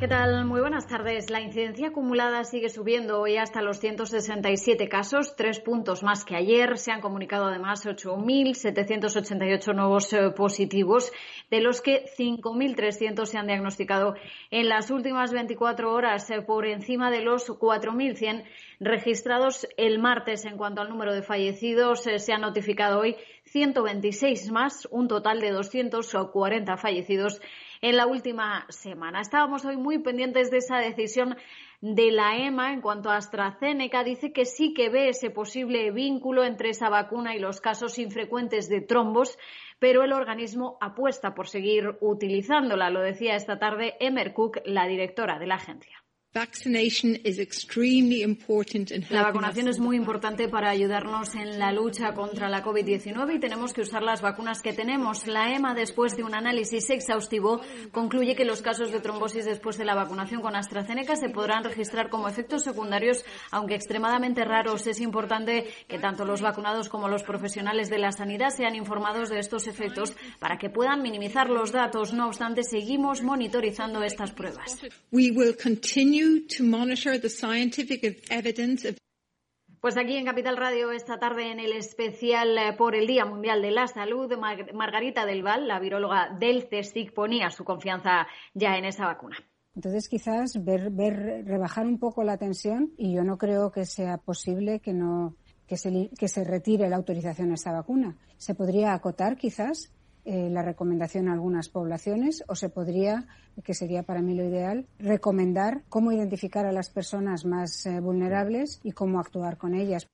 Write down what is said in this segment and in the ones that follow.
¿Qué tal? Muy buenas tardes. La incidencia acumulada sigue subiendo hoy hasta los 167 casos, tres puntos más que ayer. Se han comunicado además 8.788 nuevos eh, positivos, de los que 5.300 se han diagnosticado en las últimas 24 horas, eh, por encima de los 4.100 registrados el martes. En cuanto al número de fallecidos, eh, se han notificado hoy 126 más, un total de 240 fallecidos en la última semana. Estábamos hoy muy pendientes de esa decisión de la EMA en cuanto a AstraZeneca. Dice que sí que ve ese posible vínculo entre esa vacuna y los casos infrecuentes de trombos, pero el organismo apuesta por seguir utilizándola. Lo decía esta tarde Emer Cook, la directora de la agencia. La vacunación es muy importante para ayudarnos en la lucha contra la COVID-19 y tenemos que usar las vacunas que tenemos. La EMA, después de un análisis exhaustivo, concluye que los casos de trombosis después de la vacunación con AstraZeneca se podrán registrar como efectos secundarios, aunque extremadamente raros. Es importante que tanto los vacunados como los profesionales de la sanidad sean informados de estos efectos para que puedan minimizar los datos. No obstante, seguimos monitorizando estas pruebas. Pues aquí en Capital Radio esta tarde en el especial eh, por el Día Mundial de la Salud, Margarita del Val, la viróloga del CSIC, ponía su confianza ya en esa vacuna. Entonces, quizás ver, ver, rebajar un poco la tensión y yo no creo que sea posible que no que se, que se retire la autorización a esta vacuna. Se podría acotar, quizás, eh, la recomendación a algunas poblaciones o se podría, que sería para mí lo ideal, recomendar cómo identificar a las personas más eh, vulnerables y cómo actuar con ellas.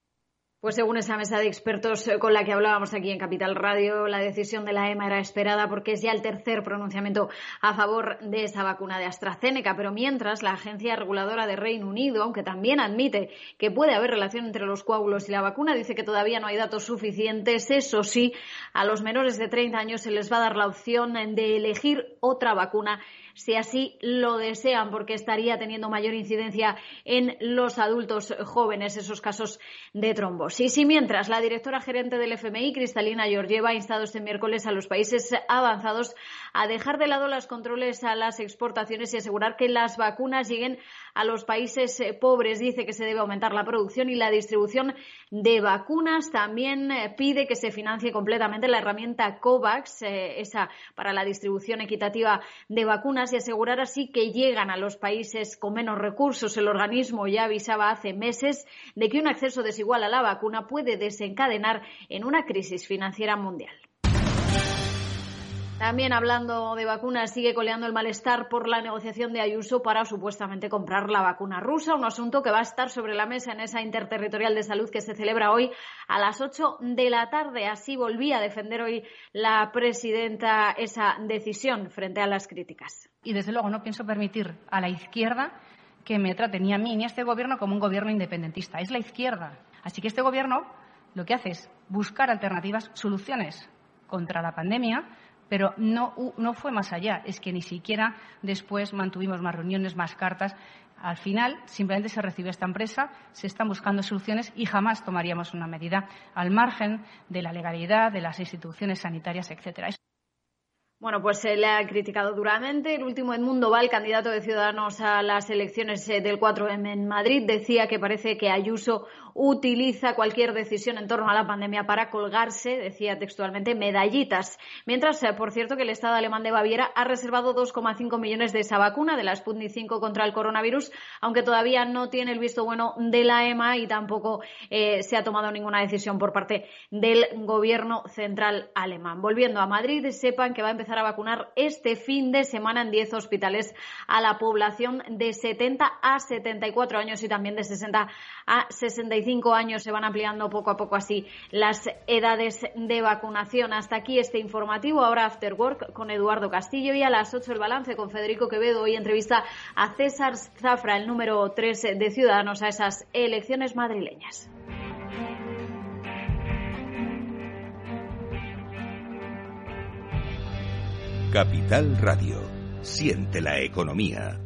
Pues según esa mesa de expertos eh, con la que hablábamos aquí en Capital Radio, la decisión de la EMA era esperada porque es ya el tercer pronunciamiento a favor de esa vacuna de AstraZeneca. Pero mientras, la agencia reguladora de Reino Unido, aunque también admite que puede haber relación entre los coágulos y la vacuna, dice que todavía no hay datos suficientes. Eso sí, a los menores de 30 años se les va a dar la opción de elegir otra vacuna si así lo desean, porque estaría teniendo mayor incidencia en los adultos jóvenes esos casos de trombosis. Y mientras, la directora gerente del FMI, Cristalina Georgieva, ha instado este miércoles a los países avanzados a dejar de lado los controles a las exportaciones y asegurar que las vacunas lleguen a los países eh, pobres. Dice que se debe aumentar la producción y la distribución de vacunas. También eh, pide que se financie completamente la herramienta COVAX, eh, esa para la distribución equitativa de vacunas y asegurar así que llegan a los países con menos recursos. El organismo ya avisaba hace meses de que un acceso desigual a la vacuna puede desencadenar en una crisis financiera mundial. También hablando de vacunas, sigue coleando el malestar por la negociación de Ayuso para supuestamente comprar la vacuna rusa, un asunto que va a estar sobre la mesa en esa interterritorial de salud que se celebra hoy a las 8 de la tarde. Así volvía a defender hoy la presidenta esa decisión frente a las críticas. Y desde luego no pienso permitir a la izquierda que me trate ni a mí ni a este gobierno como un gobierno independentista. Es la izquierda. Así que este gobierno lo que hace es buscar alternativas, soluciones contra la pandemia pero no, fue más allá, es que ni siquiera después mantuvimos más reuniones, más cartas. Al final, simplemente se recibe esta empresa, se están buscando soluciones y jamás tomaríamos una medida al margen de la legalidad, de las instituciones sanitarias, etcétera. Bueno, pues se le ha criticado duramente. El último Edmundo Val, candidato de Ciudadanos a las elecciones eh, del 4M en Madrid, decía que parece que Ayuso utiliza cualquier decisión en torno a la pandemia para colgarse, decía textualmente, medallitas. Mientras, eh, por cierto, que el Estado alemán de Baviera ha reservado 2,5 millones de esa vacuna, de la Sputnik 5 contra el coronavirus, aunque todavía no tiene el visto bueno de la EMA y tampoco eh, se ha tomado ninguna decisión por parte del gobierno central alemán. Volviendo a Madrid, sepan que va a empezar a vacunar este fin de semana en 10 hospitales a la población de 70 a 74 años y también de 60 a 65 años se van ampliando poco a poco así las edades de vacunación. Hasta aquí este informativo. Ahora After Work con Eduardo Castillo y a las 8 el balance con Federico Quevedo. Hoy entrevista a César Zafra, el número 3 de Ciudadanos, a esas elecciones madrileñas. Capital Radio. Siente la economía.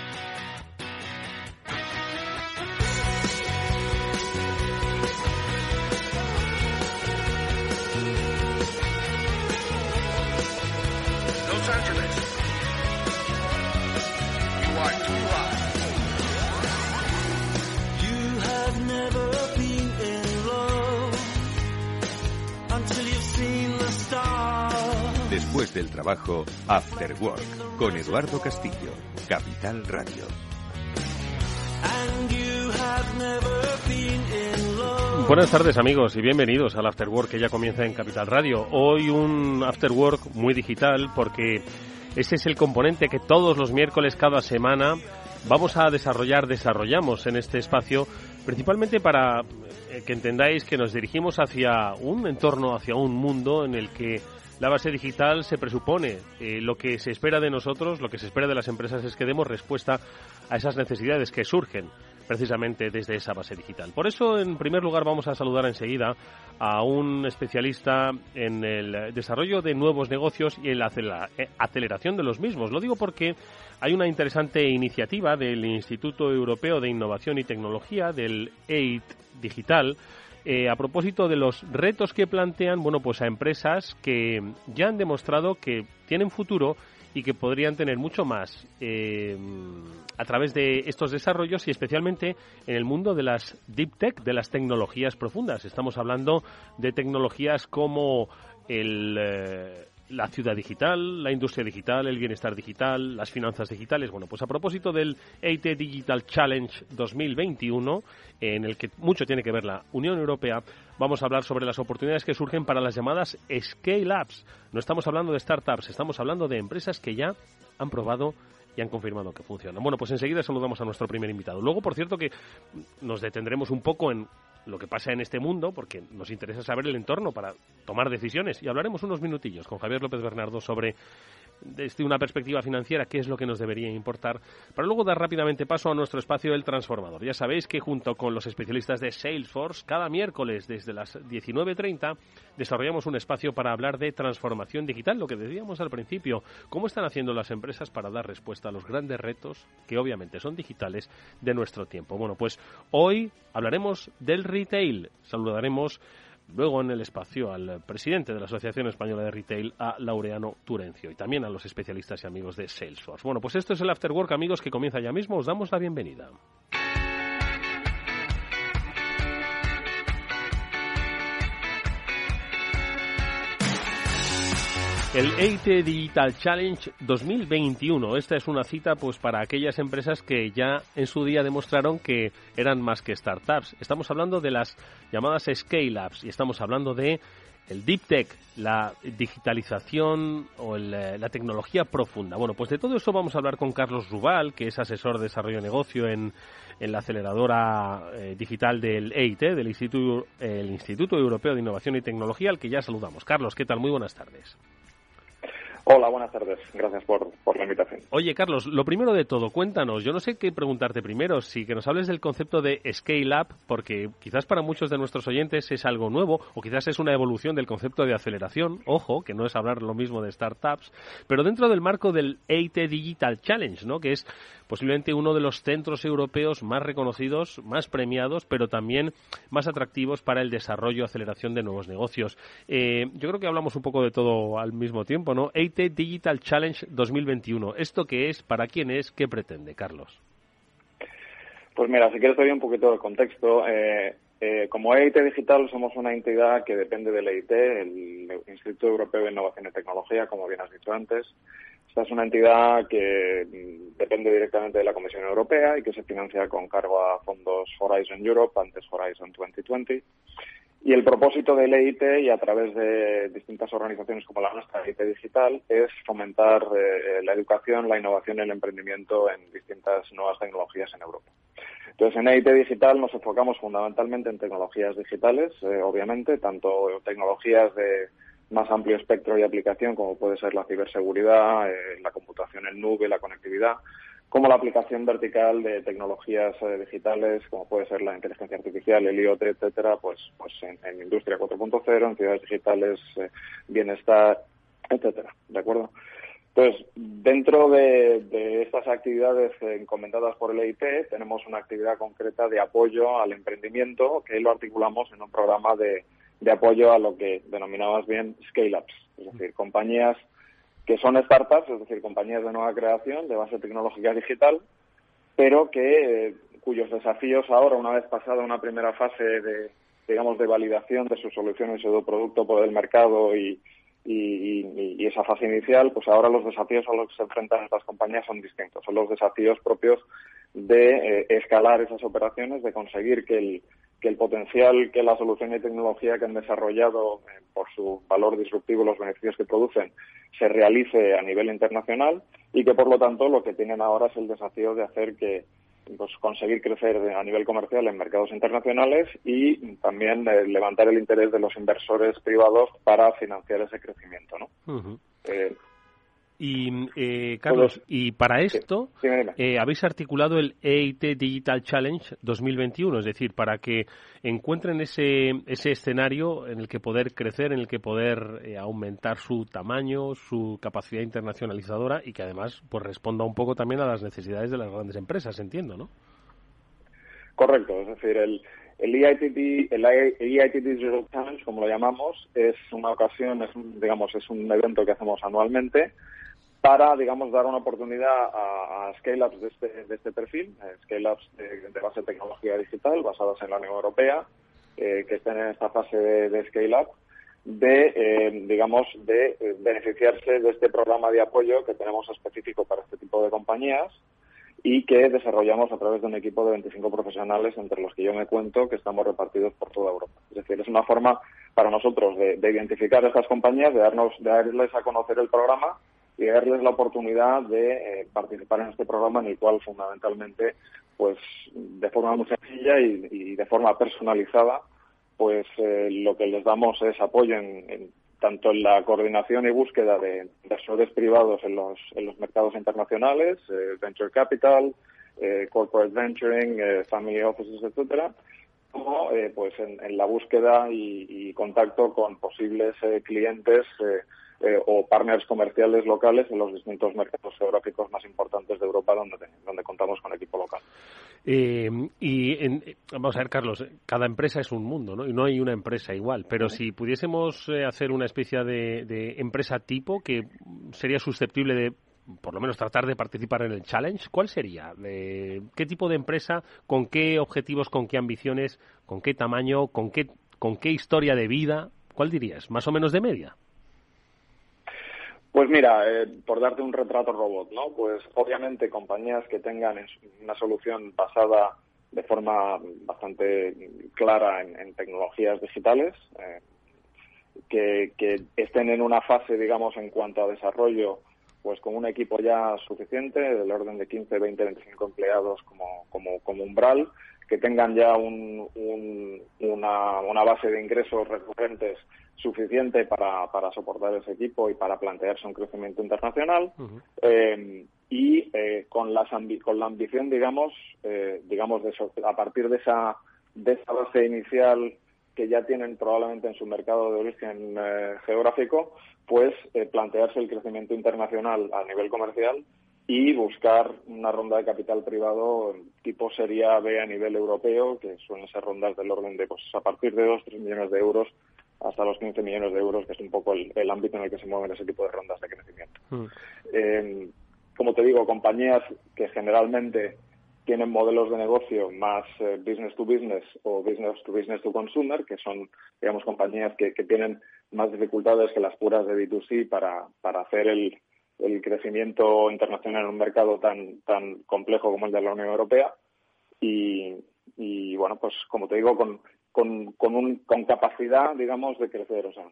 Después del trabajo, After Work, con Eduardo Castillo, Capital Radio. Buenas tardes amigos y bienvenidos al After Work que ya comienza en Capital Radio. Hoy un After Work muy digital porque ese es el componente que todos los miércoles cada semana vamos a desarrollar, desarrollamos en este espacio, principalmente para eh, que entendáis que nos dirigimos hacia un entorno, hacia un mundo en el que la base digital se presupone. Eh, lo que se espera de nosotros, lo que se espera de las empresas es que demos respuesta a esas necesidades que surgen precisamente desde esa base digital. Por eso, en primer lugar, vamos a saludar enseguida a un especialista en el desarrollo de nuevos negocios y en la eh, aceleración de los mismos. Lo digo porque hay una interesante iniciativa del Instituto Europeo de Innovación y Tecnología, del EIT Digital, eh, a propósito de los retos que plantean, bueno, pues a empresas que ya han demostrado que tienen futuro y que podrían tener mucho más eh, a través de estos desarrollos y especialmente en el mundo de las deep tech, de las tecnologías profundas. Estamos hablando de tecnologías como el, eh, la ciudad digital, la industria digital, el bienestar digital, las finanzas digitales. Bueno, pues a propósito del EIT Digital Challenge 2021, en el que mucho tiene que ver la Unión Europea, vamos a hablar sobre las oportunidades que surgen para las llamadas scale-ups. No estamos hablando de startups, estamos hablando de empresas que ya han probado y han confirmado que funcionan. Bueno, pues enseguida saludamos a nuestro primer invitado. Luego, por cierto, que nos detendremos un poco en lo que pasa en este mundo, porque nos interesa saber el entorno para tomar decisiones. Y hablaremos unos minutillos con Javier López Bernardo sobre desde una perspectiva financiera qué es lo que nos debería importar, para luego dar rápidamente paso a nuestro espacio El Transformador. Ya sabéis que junto con los especialistas de Salesforce, cada miércoles desde las 19.30 desarrollamos un espacio para hablar de transformación digital, lo que decíamos al principio, cómo están haciendo las empresas para dar respuesta a los grandes retos, que obviamente son digitales, de nuestro tiempo. Bueno, pues hoy hablaremos del retail. Saludaremos Luego en el espacio al presidente de la Asociación Española de Retail, a Laureano Turencio, y también a los especialistas y amigos de Salesforce. Bueno, pues esto es el After Work, amigos, que comienza ya mismo. Os damos la bienvenida. El EIT Digital Challenge 2021. Esta es una cita pues para aquellas empresas que ya en su día demostraron que eran más que startups. Estamos hablando de las llamadas scale-ups y estamos hablando de el deep tech, la digitalización o eh, la tecnología profunda. Bueno, pues de todo eso vamos a hablar con Carlos Rubal, que es asesor de desarrollo de negocio en, en la aceleradora eh, digital del EIT, del Instituto, el Instituto Europeo de Innovación y Tecnología, al que ya saludamos. Carlos, ¿qué tal? Muy buenas tardes. Hola, buenas tardes. Gracias por, la invitación. Oye, Carlos, lo primero de todo, cuéntanos. Yo no sé qué preguntarte primero, si que nos hables del concepto de Scale Up, porque quizás para muchos de nuestros oyentes es algo nuevo, o quizás es una evolución del concepto de aceleración. Ojo, que no es hablar lo mismo de startups, pero dentro del marco del EIT Digital Challenge, ¿no? Que es posiblemente uno de los centros europeos más reconocidos, más premiados, pero también más atractivos para el desarrollo y aceleración de nuevos negocios. Eh, yo creo que hablamos un poco de todo al mismo tiempo, ¿no? Digital Challenge 2021. ¿Esto qué es? ¿Para quién es? ¿Qué pretende, Carlos? Pues mira, si quieres doy un poquito de contexto. Eh, eh, como EIT Digital somos una entidad que depende del EIT, el Instituto Europeo de Innovación y Tecnología, como bien has dicho antes. Esta es una entidad que mm, depende directamente de la Comisión Europea y que se financia con cargo a fondos Horizon Europe, antes Horizon 2020. Y el propósito del EIT y a través de distintas organizaciones como la nuestra, EIT Digital, es fomentar eh, la educación, la innovación y el emprendimiento en distintas nuevas tecnologías en Europa. Entonces, en EIT Digital nos enfocamos fundamentalmente en tecnologías digitales, eh, obviamente, tanto tecnologías de más amplio espectro de aplicación, como puede ser la ciberseguridad, eh, la computación en nube, la conectividad, como la aplicación vertical de tecnologías eh, digitales, como puede ser la inteligencia artificial, el IoT, etcétera, pues, pues en, industria 4.0, en ciudades digitales, eh, bienestar, etcétera, ¿de acuerdo? Entonces, dentro de, estas actividades encomendadas por el EIT, tenemos una actividad concreta de apoyo al emprendimiento que lo articulamos en un programa de, de apoyo a lo que denominamos bien scale-ups, es decir, compañías que son startups, es decir, compañías de nueva creación, de base tecnológica digital, pero que eh, cuyos desafíos ahora, una vez pasada una primera fase de, digamos, de validación de sus soluciones y su producto por el mercado y, y, esa fase inicial, pues ahora los desafíos a los que se enfrentan estas compañías son distintos. Son los desafíos propios de eh, escalar esas operaciones, de conseguir que el, que el potencial que la solución y tecnología que han desarrollado eh, por su valor disruptivo, los beneficios que producen, se realice a nivel internacional y que, por lo tanto, lo que tienen ahora es el desafío de hacer que pues, conseguir crecer a nivel comercial en mercados internacionales y también eh, levantar el interés de los inversores privados para financiar ese crecimiento. ¿no? Y, eh, Carlos, y para esto eh, habéis articulado el EIT Digital Challenge 2021, es decir, para que encuentren ese, ese escenario en el que poder crecer, en el que poder eh, aumentar su tamaño, su capacidad internacionalizadora y que además pues responda un poco también a las necesidades de las grandes empresas, entiendo, ¿no? Correcto, es decir, el, el EITT, el EITT Digital Challenge, como lo llamamos, es una ocasión, es digamos, es un evento que hacemos anualmente para, digamos, dar una oportunidad a, scale-ups de este, de este perfil, eh, scale-ups de, base de tecnología digital basadas en la Unión Europea, eh, que estén en esta fase de, scale-up, de, eh, digamos, de beneficiarse de este programa de apoyo que tenemos específico para este tipo de compañías y que desarrollamos a través de un equipo de 25 profesionales, entre los que yo me cuento, que estamos repartidos por toda Europa. Es decir, es una forma para nosotros de, de identificar a estas compañías, de, darnos, de darles a conocer el programa y darles la oportunidad de eh, participar en este programa en el cual fundamentalmente pues de forma muy sencilla y, de forma personalizada pues eh, lo que les damos es apoyo en, tanto en la coordinación y búsqueda de inversores privados en los, en los mercados internacionales, eh, venture capital, corporate venturing, family offices, etcétera, como pues en, la búsqueda y, y, contacto con posibles clientes eh, o partners comerciales locales en los distintos mercados geográficos más importantes de Europa donde, donde contamos con equipo local. Eh, y en, vamos a ver, Carlos, cada empresa es un mundo, ¿no? Y no hay una empresa igual. Pero si pudiésemos eh, hacer una especie de, de, empresa tipo que sería susceptible de, por lo menos, tratar de participar en el challenge, ¿cuál sería? ¿Qué tipo de empresa? ¿Con qué objetivos? ¿Con qué ambiciones? ¿Con qué tamaño? ¿Con qué, con qué historia de vida? ¿Cuál dirías? ¿Más o menos de media? Pues mira, eh, por darte un retrato robot, ¿no? Pues obviamente compañías que tengan una solución basada de forma bastante clara en, tecnologías digitales, eh, que, que, estén en una fase, digamos, en cuanto a desarrollo, pues con un equipo ya suficiente, del orden de 15, 20, 25 empleados como, como, como umbral, que tengan ya un, una, una base de ingresos recurrentes suficiente para, para soportar ese equipo y para plantearse un crecimiento internacional eh, y eh, con, las con la ambición, digamos, eh, digamos de a partir de esa, de esa base inicial que ya tienen probablemente en su mercado de origen geográfico, pues plantearse el crecimiento internacional a nivel comercial y buscar una ronda de capital privado tipo Sería B a nivel europeo, que suelen ser rondas del orden de pues a partir de 2-3 millones de euros hasta los 15 millones de euros, que es un poco el, ámbito en el que se mueven ese tipo de rondas de crecimiento. Mm. Eh, como te digo, compañías que generalmente tienen modelos de negocio más eh, business to business o business to business to consumer, que son, digamos, compañías que, tienen más dificultades que las puras de B2C para, para hacer el, el crecimiento internacional en un mercado tan, tan complejo como el de la Unión Europea. Y, bueno, pues como te digo, con, con, con, un, con capacidad, digamos, de crecer. O sea,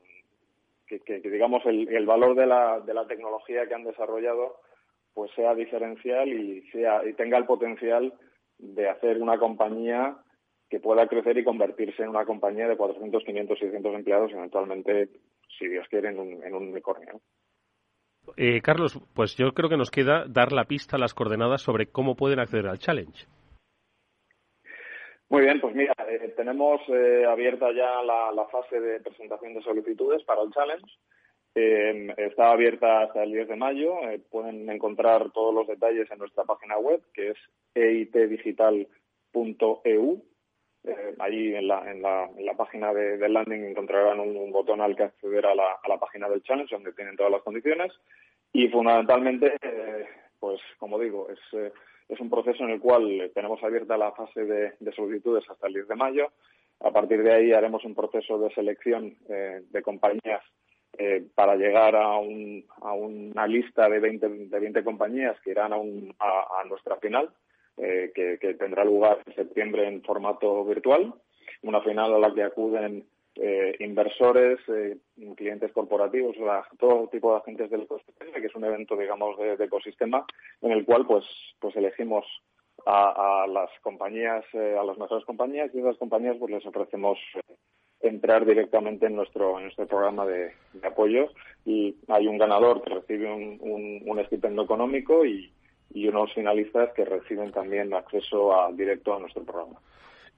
que, que, digamos, el, el, valor de la, de la tecnología que han desarrollado pues sea diferencial y, sea, y tenga el potencial de hacer una compañía que pueda crecer y convertirse en una compañía de 400, 500, 600 empleados eventualmente si Dios quiere, en un, en un unicornio. Eh, Carlos, pues yo creo que nos queda dar la pista, las coordenadas sobre cómo pueden acceder al challenge. Muy bien, pues mira, eh, tenemos eh, abierta ya la, fase de presentación de solicitudes para el challenge. está abierta hasta el 10 de mayo. pueden encontrar todos los detalles en nuestra página web, que es eitdigital.eu. allí en la, en, la, en la, página de, landing encontrarán un, botón al que acceder a la, a la, página del challenge, donde tienen todas las condiciones. Y fundamentalmente, pues como digo, es es un proceso en el cual tenemos abierta la fase de, solicitudes hasta el 10 de mayo. A partir de ahí haremos un proceso de selección eh, de compañías eh, para llegar a, una lista de 20, de 20 compañías que irán a, nuestra final, eh, que, tendrá lugar en septiembre en formato virtual. Una final a la que acuden eh, inversores, eh, clientes corporativos, todo tipo de agentes del ecosistema, que es un evento, digamos, de, ecosistema en el cual, pues, pues elegimos a, las compañías, eh, a las mejores compañías y a esas compañías, pues les ofrecemos entrar directamente en nuestro, en nuestro programa de, apoyo y hay un ganador que recibe un, un, un estipendo económico y, y unos finalistas que reciben también acceso a, directo a nuestro programa.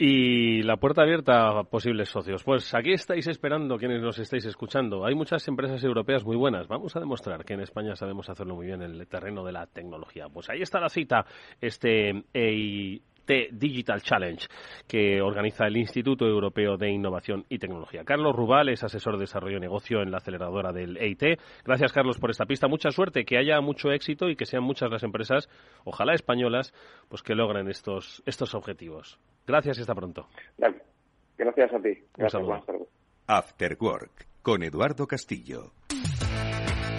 Y la puerta abierta a posibles socios. Pues aquí estáis esperando quienes nos estáis escuchando. Hay muchas empresas europeas muy buenas. Vamos a demostrar que en España sabemos hacerlo muy bien en el terreno de la tecnología. Pues ahí está la cita, este Digital Challenge que organiza el Instituto Europeo de Innovación y Tecnología. Carlos Rubal es asesor de desarrollo de negocio en la aceleradora del EIT. Gracias, Carlos, por esta pista. Mucha suerte, que haya mucho éxito y que sean muchas las empresas, ojalá españolas, pues que logren estos, estos objetivos. Gracias y hasta pronto. Gracias a ti. Gracias, After Work con Eduardo Castillo.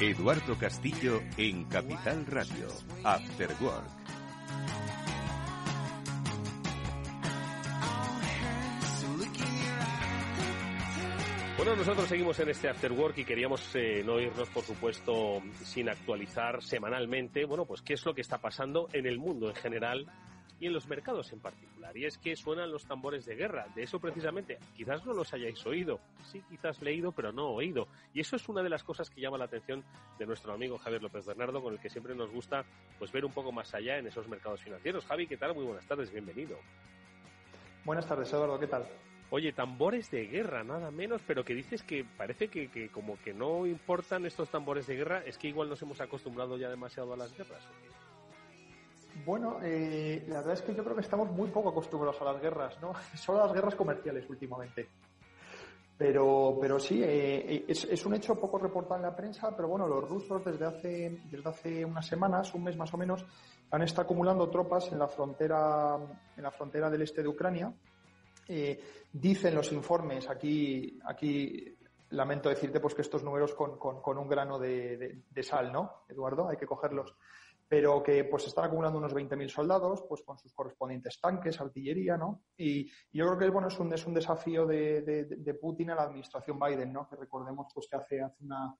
Eduardo Castillo en Capital Radio, After Work. Bueno, nosotros seguimos en este After Work y queríamos eh, no irnos, por supuesto, sin actualizar semanalmente, bueno, pues qué es lo que está pasando en el mundo en general y en los mercados en particular. Y es que suenan los tambores de guerra. De eso precisamente, quizás no los hayáis oído. Sí, quizás leído, pero no oído. Y eso es una de las cosas que llama la atención de nuestro amigo Javier López Bernardo, con el que siempre nos gusta pues ver un poco más allá en esos mercados financieros. Javi, ¿qué tal? Muy buenas tardes, bienvenido. Buenas tardes, Eduardo, ¿qué tal? Oye, tambores de guerra, nada menos, pero que dices que parece que, que, como que no importan estos tambores de guerra, es que igual nos hemos acostumbrado ya demasiado a las guerras. Bueno, eh, la verdad es que yo creo que estamos muy poco acostumbrados a las guerras, ¿no? Solo a las guerras comerciales últimamente. Pero, pero sí, eh, es, un hecho poco reportado en la prensa, pero bueno, los rusos desde hace, desde hace unas semanas, un mes más o menos, han estado acumulando tropas en la frontera, en la frontera del este de Ucrania. Eh, dicen los informes, aquí, aquí lamento decirte pues que estos números con, con, un grano de, sal, ¿no, Eduardo? Hay que cogerlos pero que pues están acumulando unos 20.000 soldados, pues con sus correspondientes tanques, artillería, ¿no? Y, yo creo que bueno, es un, es un desafío de, de, Putin a la administración Biden, ¿no? Que recordemos pues que hace, hace una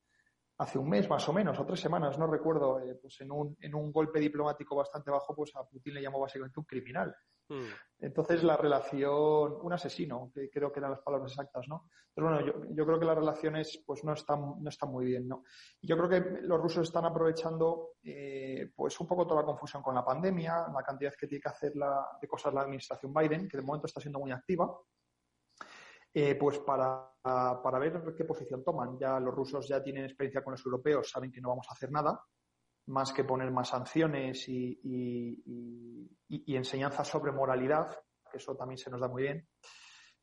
hace un mes más o menos, o tres semanas, no recuerdo, eh, pues en un, en un golpe diplomático bastante bajo, pues a Putin le llamó básicamente un criminal. Mm. Entonces la relación, un asesino, que creo que eran las palabras exactas, ¿no? Pero bueno, yo, yo, creo que las relaciones pues no están, no están muy bien, ¿no? yo creo que los rusos están aprovechando eh, pues un poco toda la confusión con la pandemia, la cantidad que tiene que hacer la, de cosas la administración Biden, que de momento está siendo muy activa. Eh, pues para, para ver qué posición toman. Ya los rusos ya tienen experiencia con los europeos, saben que no vamos a hacer nada, más que poner más sanciones y, y, enseñanzas sobre moralidad, eso también se nos da muy bien.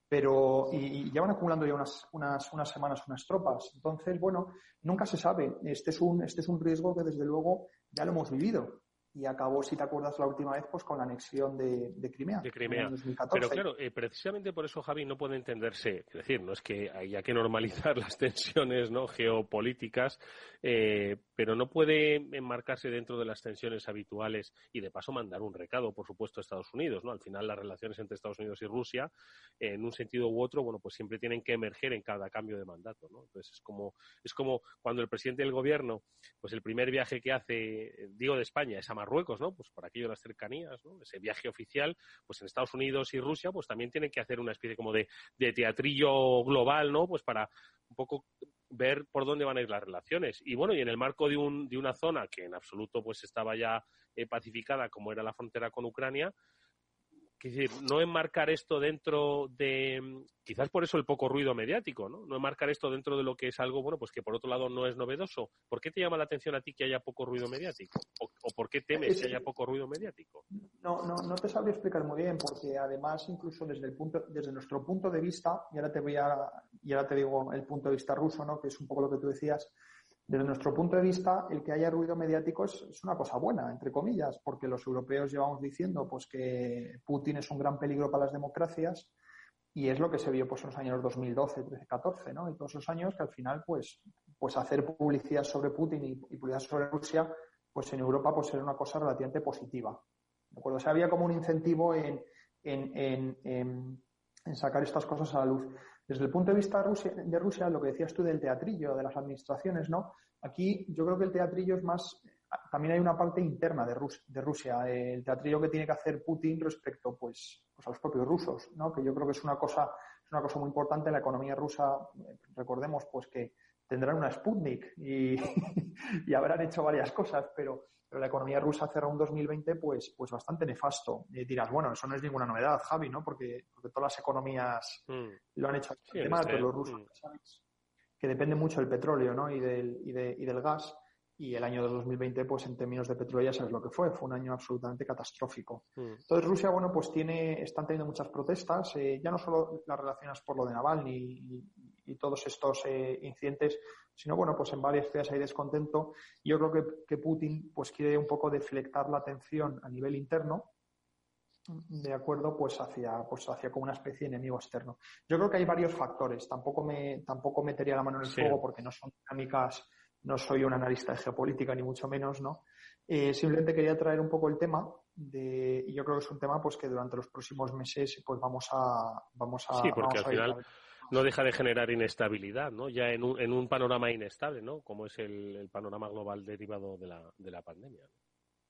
Pero, y, ya van acumulando ya unas, unas, unas semanas unas tropas. Entonces, bueno, nunca se sabe. Este es un, este es un riesgo que desde luego ya lo hemos vivido y acabó, si te acuerdas, la última vez, pues con la anexión de, Crimea. De Crimea. Pero claro, eh, precisamente por eso, Javi, no puede entenderse, es decir, no es que haya que normalizar las tensiones no geopolíticas, eh, pero no puede enmarcarse dentro de las tensiones habituales y de paso mandar un recado, por supuesto, a Estados Unidos, ¿no? Al final las relaciones entre Estados Unidos y Rusia, en un sentido u otro, bueno, pues siempre tienen que emerger en cada cambio de mandato, ¿no? Entonces es como, es como cuando el presidente del gobierno, pues el primer viaje que hace, digo de España, es a Marruecos, ¿no? Pues por aquello de las cercanías, ¿no? Ese viaje oficial, pues en Estados Unidos y Rusia, pues también tienen que hacer una especie como de, de teatrillo global, ¿no? Pues para un poco ver por dónde van a ir las relaciones. Y bueno, y en el marco de, un, de una zona que en absoluto pues estaba ya eh, pacificada como era la frontera con Ucrania, decir, no enmarcar esto dentro de, quizás por eso el poco ruido mediático, ¿no? No enmarcar esto dentro de lo que es algo, bueno, pues que por otro lado no es novedoso. ¿Por qué te llama la atención a ti que haya poco ruido mediático? ¿O, por qué temes que haya poco ruido mediático? No, no, no te sabría explicar muy bien, porque además incluso desde el punto, desde nuestro punto de vista, y ahora te voy a, y ahora te digo el punto de vista ruso, ¿no? Que es un poco lo que tú decías, desde nuestro punto de vista, el que haya ruido mediático es, una cosa buena, entre comillas, porque los europeos llevamos diciendo pues que Putin es un gran peligro para las democracias y es lo que se vio pues en los años 2012, 13, 14, ¿no? Y todos esos años que al final pues pues hacer publicidad sobre Putin y, publicidad sobre Rusia pues en Europa pues era una cosa relativamente positiva. ¿De acuerdo? O sea, había como un incentivo en, en, en, en sacar estas cosas a la luz. Desde el punto de vista de Rusia, lo que decías tú del teatrillo, de las administraciones, ¿no? Aquí yo creo que el teatrillo es más, también hay una parte interna de, Rusia, el teatrillo que tiene que hacer Putin respecto, pues, pues a los propios rusos, ¿no? Que yo creo que es una cosa, es una cosa muy importante en la economía rusa. Recordemos, pues, que tendrán una Sputnik y habrán hecho varias cosas, pero, pero la economía rusa cerró un 2020 pues, pues bastante nefasto. Y dirás, bueno, eso no es ninguna novedad, Javi, ¿no? Porque, porque todas las economías mm. lo han hecho bastante mal, pero los rusos, ¿sabes? Que depende mucho del petróleo, ¿no? Y del, y, de, y del gas y el año 2020, pues en términos de petróleo ya sabes lo que fue, fue un año absolutamente catastrófico. Mm. Entonces Rusia, bueno, pues tiene, están teniendo muchas protestas, eh, ya no solo las relaciones por lo de Navalny y, y todos estos eh, incidentes, sino bueno, pues en varias ciudades hay descontento. Y yo creo que, que Putin pues quiere un poco deflectar la atención a nivel interno de acuerdo pues hacia pues hacia como una especie de enemigo externo yo creo que hay varios factores tampoco me tampoco metería la mano en el fuego porque no son dinámicas no soy un analista de geopolítica ni mucho menos, ¿no? Eh, simplemente quería traer un poco el tema de, y yo creo que es un tema pues que durante los próximos meses pues vamos a, vamos a. Sí, porque al final no deja de generar inestabilidad, ¿no? Ya en un, en un panorama inestable, ¿no? Como es el, el panorama global derivado de la, de la pandemia.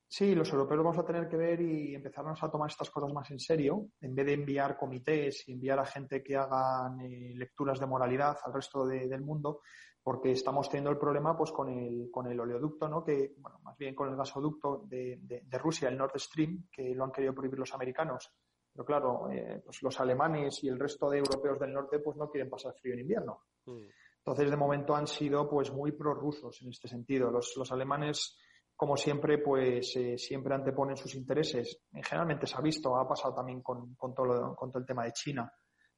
Sí, los europeos vamos a tener que ver y empezarnos a tomar estas cosas más en serio, en vez de enviar comités y enviar a gente que hagan eh, lecturas de moralidad al resto del mundo, porque estamos teniendo el problema pues con el, con el oleoducto, ¿no? Que, bueno, más bien con el gasoducto de, de, Rusia, el Nord Stream, que lo han querido prohibir los americanos. Pero claro, eh, pues los alemanes y el resto de europeos del norte pues no quieren pasar frío en invierno. Mm. Entonces, de momento han sido pues muy prorrusos en este sentido. Los, los alemanes como siempre, pues eh, siempre anteponen sus intereses. Generalmente se ha visto, ha pasado también con, con, todo, con todo el tema de China.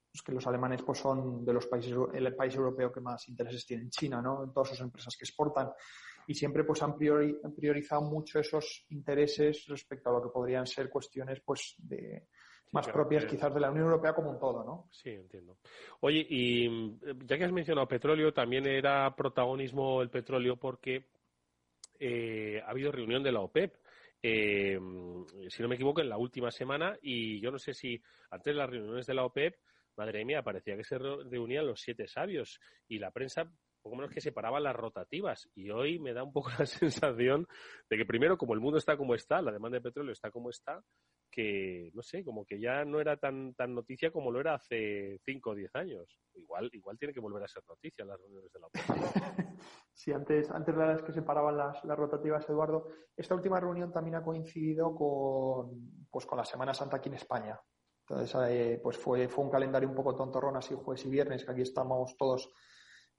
Pues que los alemanes pues son de los países, el país europeo que más intereses tiene en China, ¿no? En todas sus empresas que exportan. Y siempre pues han, priorizado mucho esos intereses respecto a lo que podrían ser cuestiones pues de más propias quizás de la Unión Europea como un todo, ¿no? Sí, entiendo. Oye, y ya que has mencionado petróleo, también era protagonismo el petróleo porque eh, ha habido reunión de la OPEP. Eh, si no me equivoco, en la última semana y yo no sé si antes de las reuniones de la OPEP, madre mía, parecía que se reunían los siete sabios y la prensa poco menos que separaba las rotativas y hoy me da un poco la sensación de que primero como el mundo está como está, la demanda de petróleo está como está, que no sé, como que ya no era tan tan noticia como lo era hace cinco o diez años. Igual igual tiene que volver a ser noticia las reuniones de la OPEP. Sí, antes, antes de las que separaban las, las rotativas, Eduardo. Esta última reunión también ha coincidido con, pues, con la Semana Santa aquí en España. Entonces, eh, pues fue, fue un calendario un poco tontorrón, así jueves y viernes, que aquí estamos todos,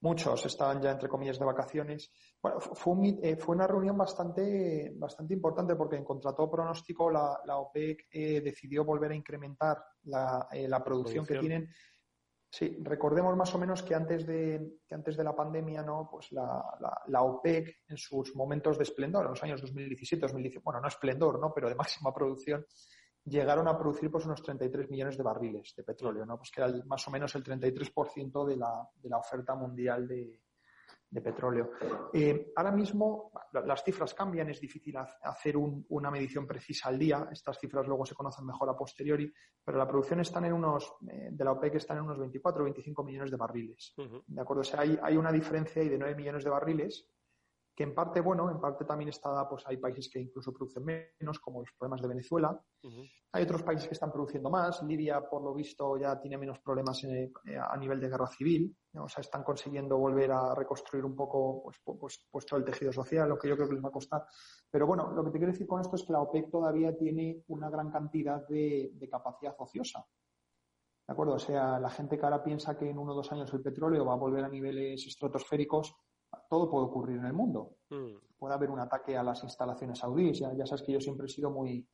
muchos estaban ya entre comillas de vacaciones. Bueno, fue, eh, fue una reunión bastante, bastante importante porque en contra todo pronóstico la, la OPEC eh, decidió volver a incrementar la, la producción, que tienen. Sí, recordemos más o menos que antes de, que antes de la pandemia, ¿no? Pues la, la, la, OPEC en sus momentos de esplendor, en los años 2017, 2018, bueno, no esplendor, ¿no? Pero de máxima producción, llegaron a producir pues unos 33 millones de barriles de petróleo, ¿no? Pues que era más o menos el 33% de la, de la oferta mundial de, de petróleo. Eh, ahora mismo las cifras cambian, es difícil hacer un, una medición precisa al día. Estas cifras luego se conocen mejor a posteriori, pero la producción están en unos, eh, de la OPEC están en unos 24 o 25 millones de barriles. ¿De acuerdo? O sea, hay, hay una diferencia ahí de 9 millones de barriles que en parte, bueno, en parte también está, pues hay países que incluso producen menos, como los problemas de Venezuela. Hay otros países que están produciendo más. Libia, por lo visto, ya tiene menos problemas eh, a nivel de guerra civil. O sea, están consiguiendo volver a reconstruir un poco, pues, pues, pues, todo el tejido social, lo que yo creo que les va a costar. Pero bueno, lo que te quiero decir con esto es que la OPEC todavía tiene una gran cantidad de, de capacidad ociosa. ¿De acuerdo? O sea, la gente que ahora piensa que en uno o dos años el petróleo va a volver a niveles estratosféricos, todo puede ocurrir en el mundo. Mm. Puede haber un ataque a las instalaciones saudíes. Ya, ya sabes que yo siempre he sido muy,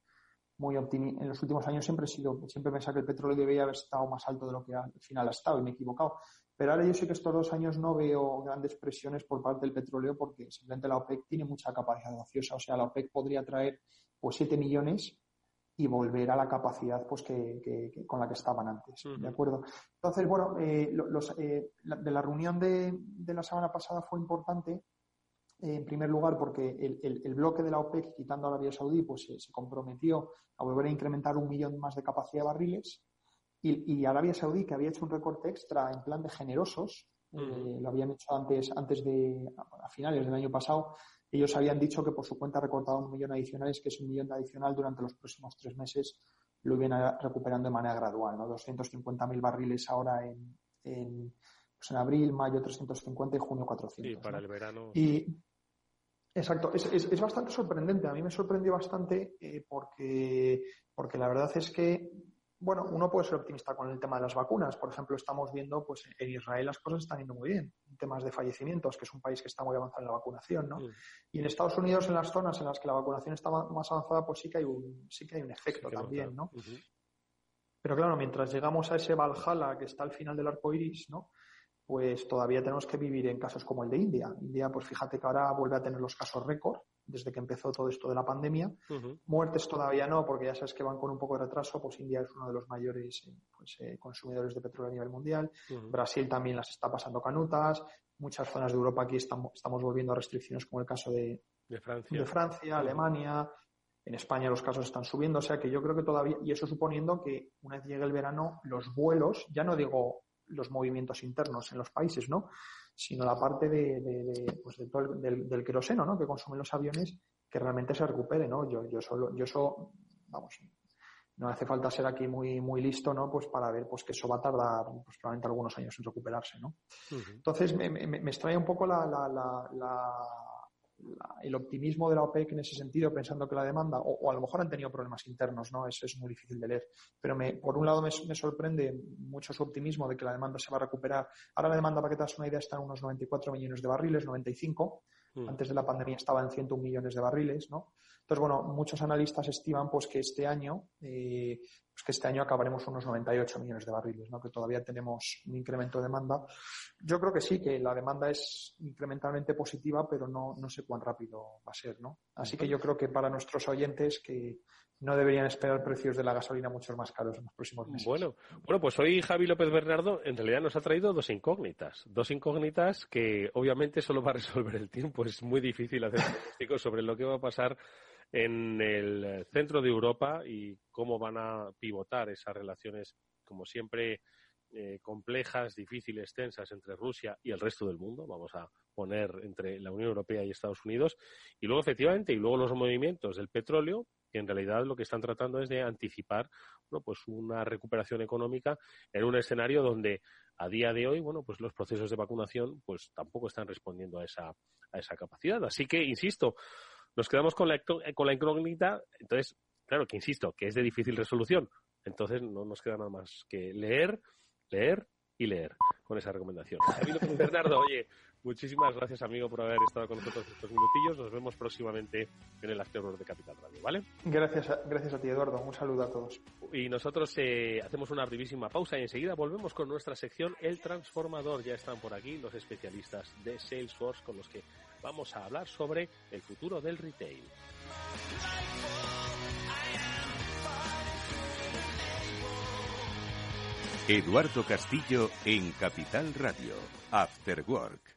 muy optimista. En los últimos años siempre he sido, siempre he pensado que el petróleo debería haber estado más alto de lo que al final ha estado y me he equivocado. Pero ahora yo sé que estos dos años no veo grandes presiones por parte del petróleo porque simplemente la OPEC tiene mucha capacidad ociosa. O sea, la OPEC podría traer pues 7 millones y volver a la capacidad pues que, que, con la que estaban antes. ¿De acuerdo? Entonces, bueno, eh, los, eh, de la reunión de, de, la semana pasada fue importante, eh, en primer lugar, porque el, el, el, bloque de la OPEC, quitando a Arabia Saudí, pues se comprometió a volver a incrementar un millón más de capacidad de barriles. Y, y Arabia Saudí, que había hecho un recorte extra en plan de generosos, lo habían hecho antes, antes de, a finales del año pasado, ellos habían dicho que por su cuenta recortado un millón adicionales, que es un millón adicional durante los próximos tres meses, lo vienen recuperando de manera gradual, ¿no? 250.000 barriles ahora en, en, pues en abril, mayo 350 y junio 400. Y para el verano. Y, exacto, es, es, es, bastante sorprendente. A mí me sorprendió bastante eh, porque, porque la verdad es que bueno, uno puede ser optimista con el tema de las vacunas. Por ejemplo, estamos viendo, pues en Israel las cosas están yendo muy bien en temas de fallecimientos, que es un país que está muy avanzado en la vacunación, ¿no? Y en Estados Unidos, en las zonas en las que la vacunación está más avanzada, pues sí que hay un, sí que hay un efecto también, ¿no? Pero claro, mientras llegamos a ese Valhalla que está al final del arco iris, ¿no? Pues todavía tenemos que vivir en casos como el de India. India, pues fíjate que ahora vuelve a tener los casos récord desde que empezó todo esto de la pandemia. Muertes todavía no, porque ya sabes que van con un poco de retraso, pues India es uno de los mayores eh, pues, eh, consumidores de petróleo a nivel mundial. Brasil también las está pasando canutas. Muchas zonas de Europa aquí estamos, estamos volviendo a restricciones, como el caso de, de Francia, de Francia Alemania. En España los casos están subiendo, o sea que yo creo que todavía, y eso suponiendo que una vez llegue el verano, los vuelos, ya no digo los movimientos internos en los países, ¿no? Sino la parte de, de, de pues de todo el, del, del, queroseno, ¿no? Que consumen los aviones, que realmente se recupere, ¿no? Yo, yo solo, yo eso, vamos, no hace falta ser aquí muy, muy listo, ¿no? Pues para ver, pues que eso va a tardar, pues probablemente algunos años en recuperarse, ¿no? Uh -huh. Entonces, me, me, me, extrae un poco la, la, la, la la, el optimismo de la OPEC en ese sentido, pensando que la demanda, o, o a lo mejor han tenido problemas internos, ¿no? Eso es muy difícil de leer. Pero me, por un lado me, me, sorprende mucho su optimismo de que la demanda se va a recuperar. Ahora la demanda, para que te das una idea, está en unos 94 millones de barriles, 95. Mm. Antes de la pandemia estaba en 101 millones de barriles, ¿no? Entonces, bueno, muchos analistas estiman pues que este año, eh, pues que este año acabaremos unos 98 millones de barriles, ¿no? Que todavía tenemos un incremento de demanda. Yo creo que sí, que la demanda es incrementalmente positiva, pero no, no sé cuán rápido va a ser, ¿no? Así que yo creo que para nuestros oyentes que no deberían esperar precios de la gasolina mucho más caros en los próximos meses. Bueno, bueno, pues hoy Javi López Bernardo en realidad nos ha traído dos incógnitas. Dos incógnitas que obviamente solo va a resolver el tiempo. Es muy difícil hacer pronósticos sobre lo que va a pasar en el centro de Europa y cómo van a pivotar esas relaciones, como siempre, eh, complejas, difíciles, tensas entre Rusia y el resto del mundo. Vamos a poner entre la Unión Europea y Estados Unidos. Y luego, efectivamente, y luego los movimientos del petróleo, que en realidad lo que están tratando es de anticipar bueno, pues una recuperación económica en un escenario donde a día de hoy, bueno, pues los procesos de vacunación pues tampoco están respondiendo a esa, a esa capacidad. Así que, insisto, nos quedamos con la, con la incógnita, entonces, claro que insisto, que es de difícil resolución. Entonces no nos queda nada más que leer, leer y leer con esa recomendación. Bernardo, oye, muchísimas gracias amigo por haber estado con nosotros estos minutillos. Nos vemos próximamente en el Afterworld de Capital Radio, ¿vale? Gracias a, gracias a ti, Eduardo. Un saludo a todos. Y nosotros eh, hacemos una brevísima pausa y enseguida volvemos con nuestra sección El Transformador. Ya están por aquí los especialistas de Salesforce con los que vamos a hablar sobre el futuro del retail. Eduardo Castillo en Capital Radio, After Work.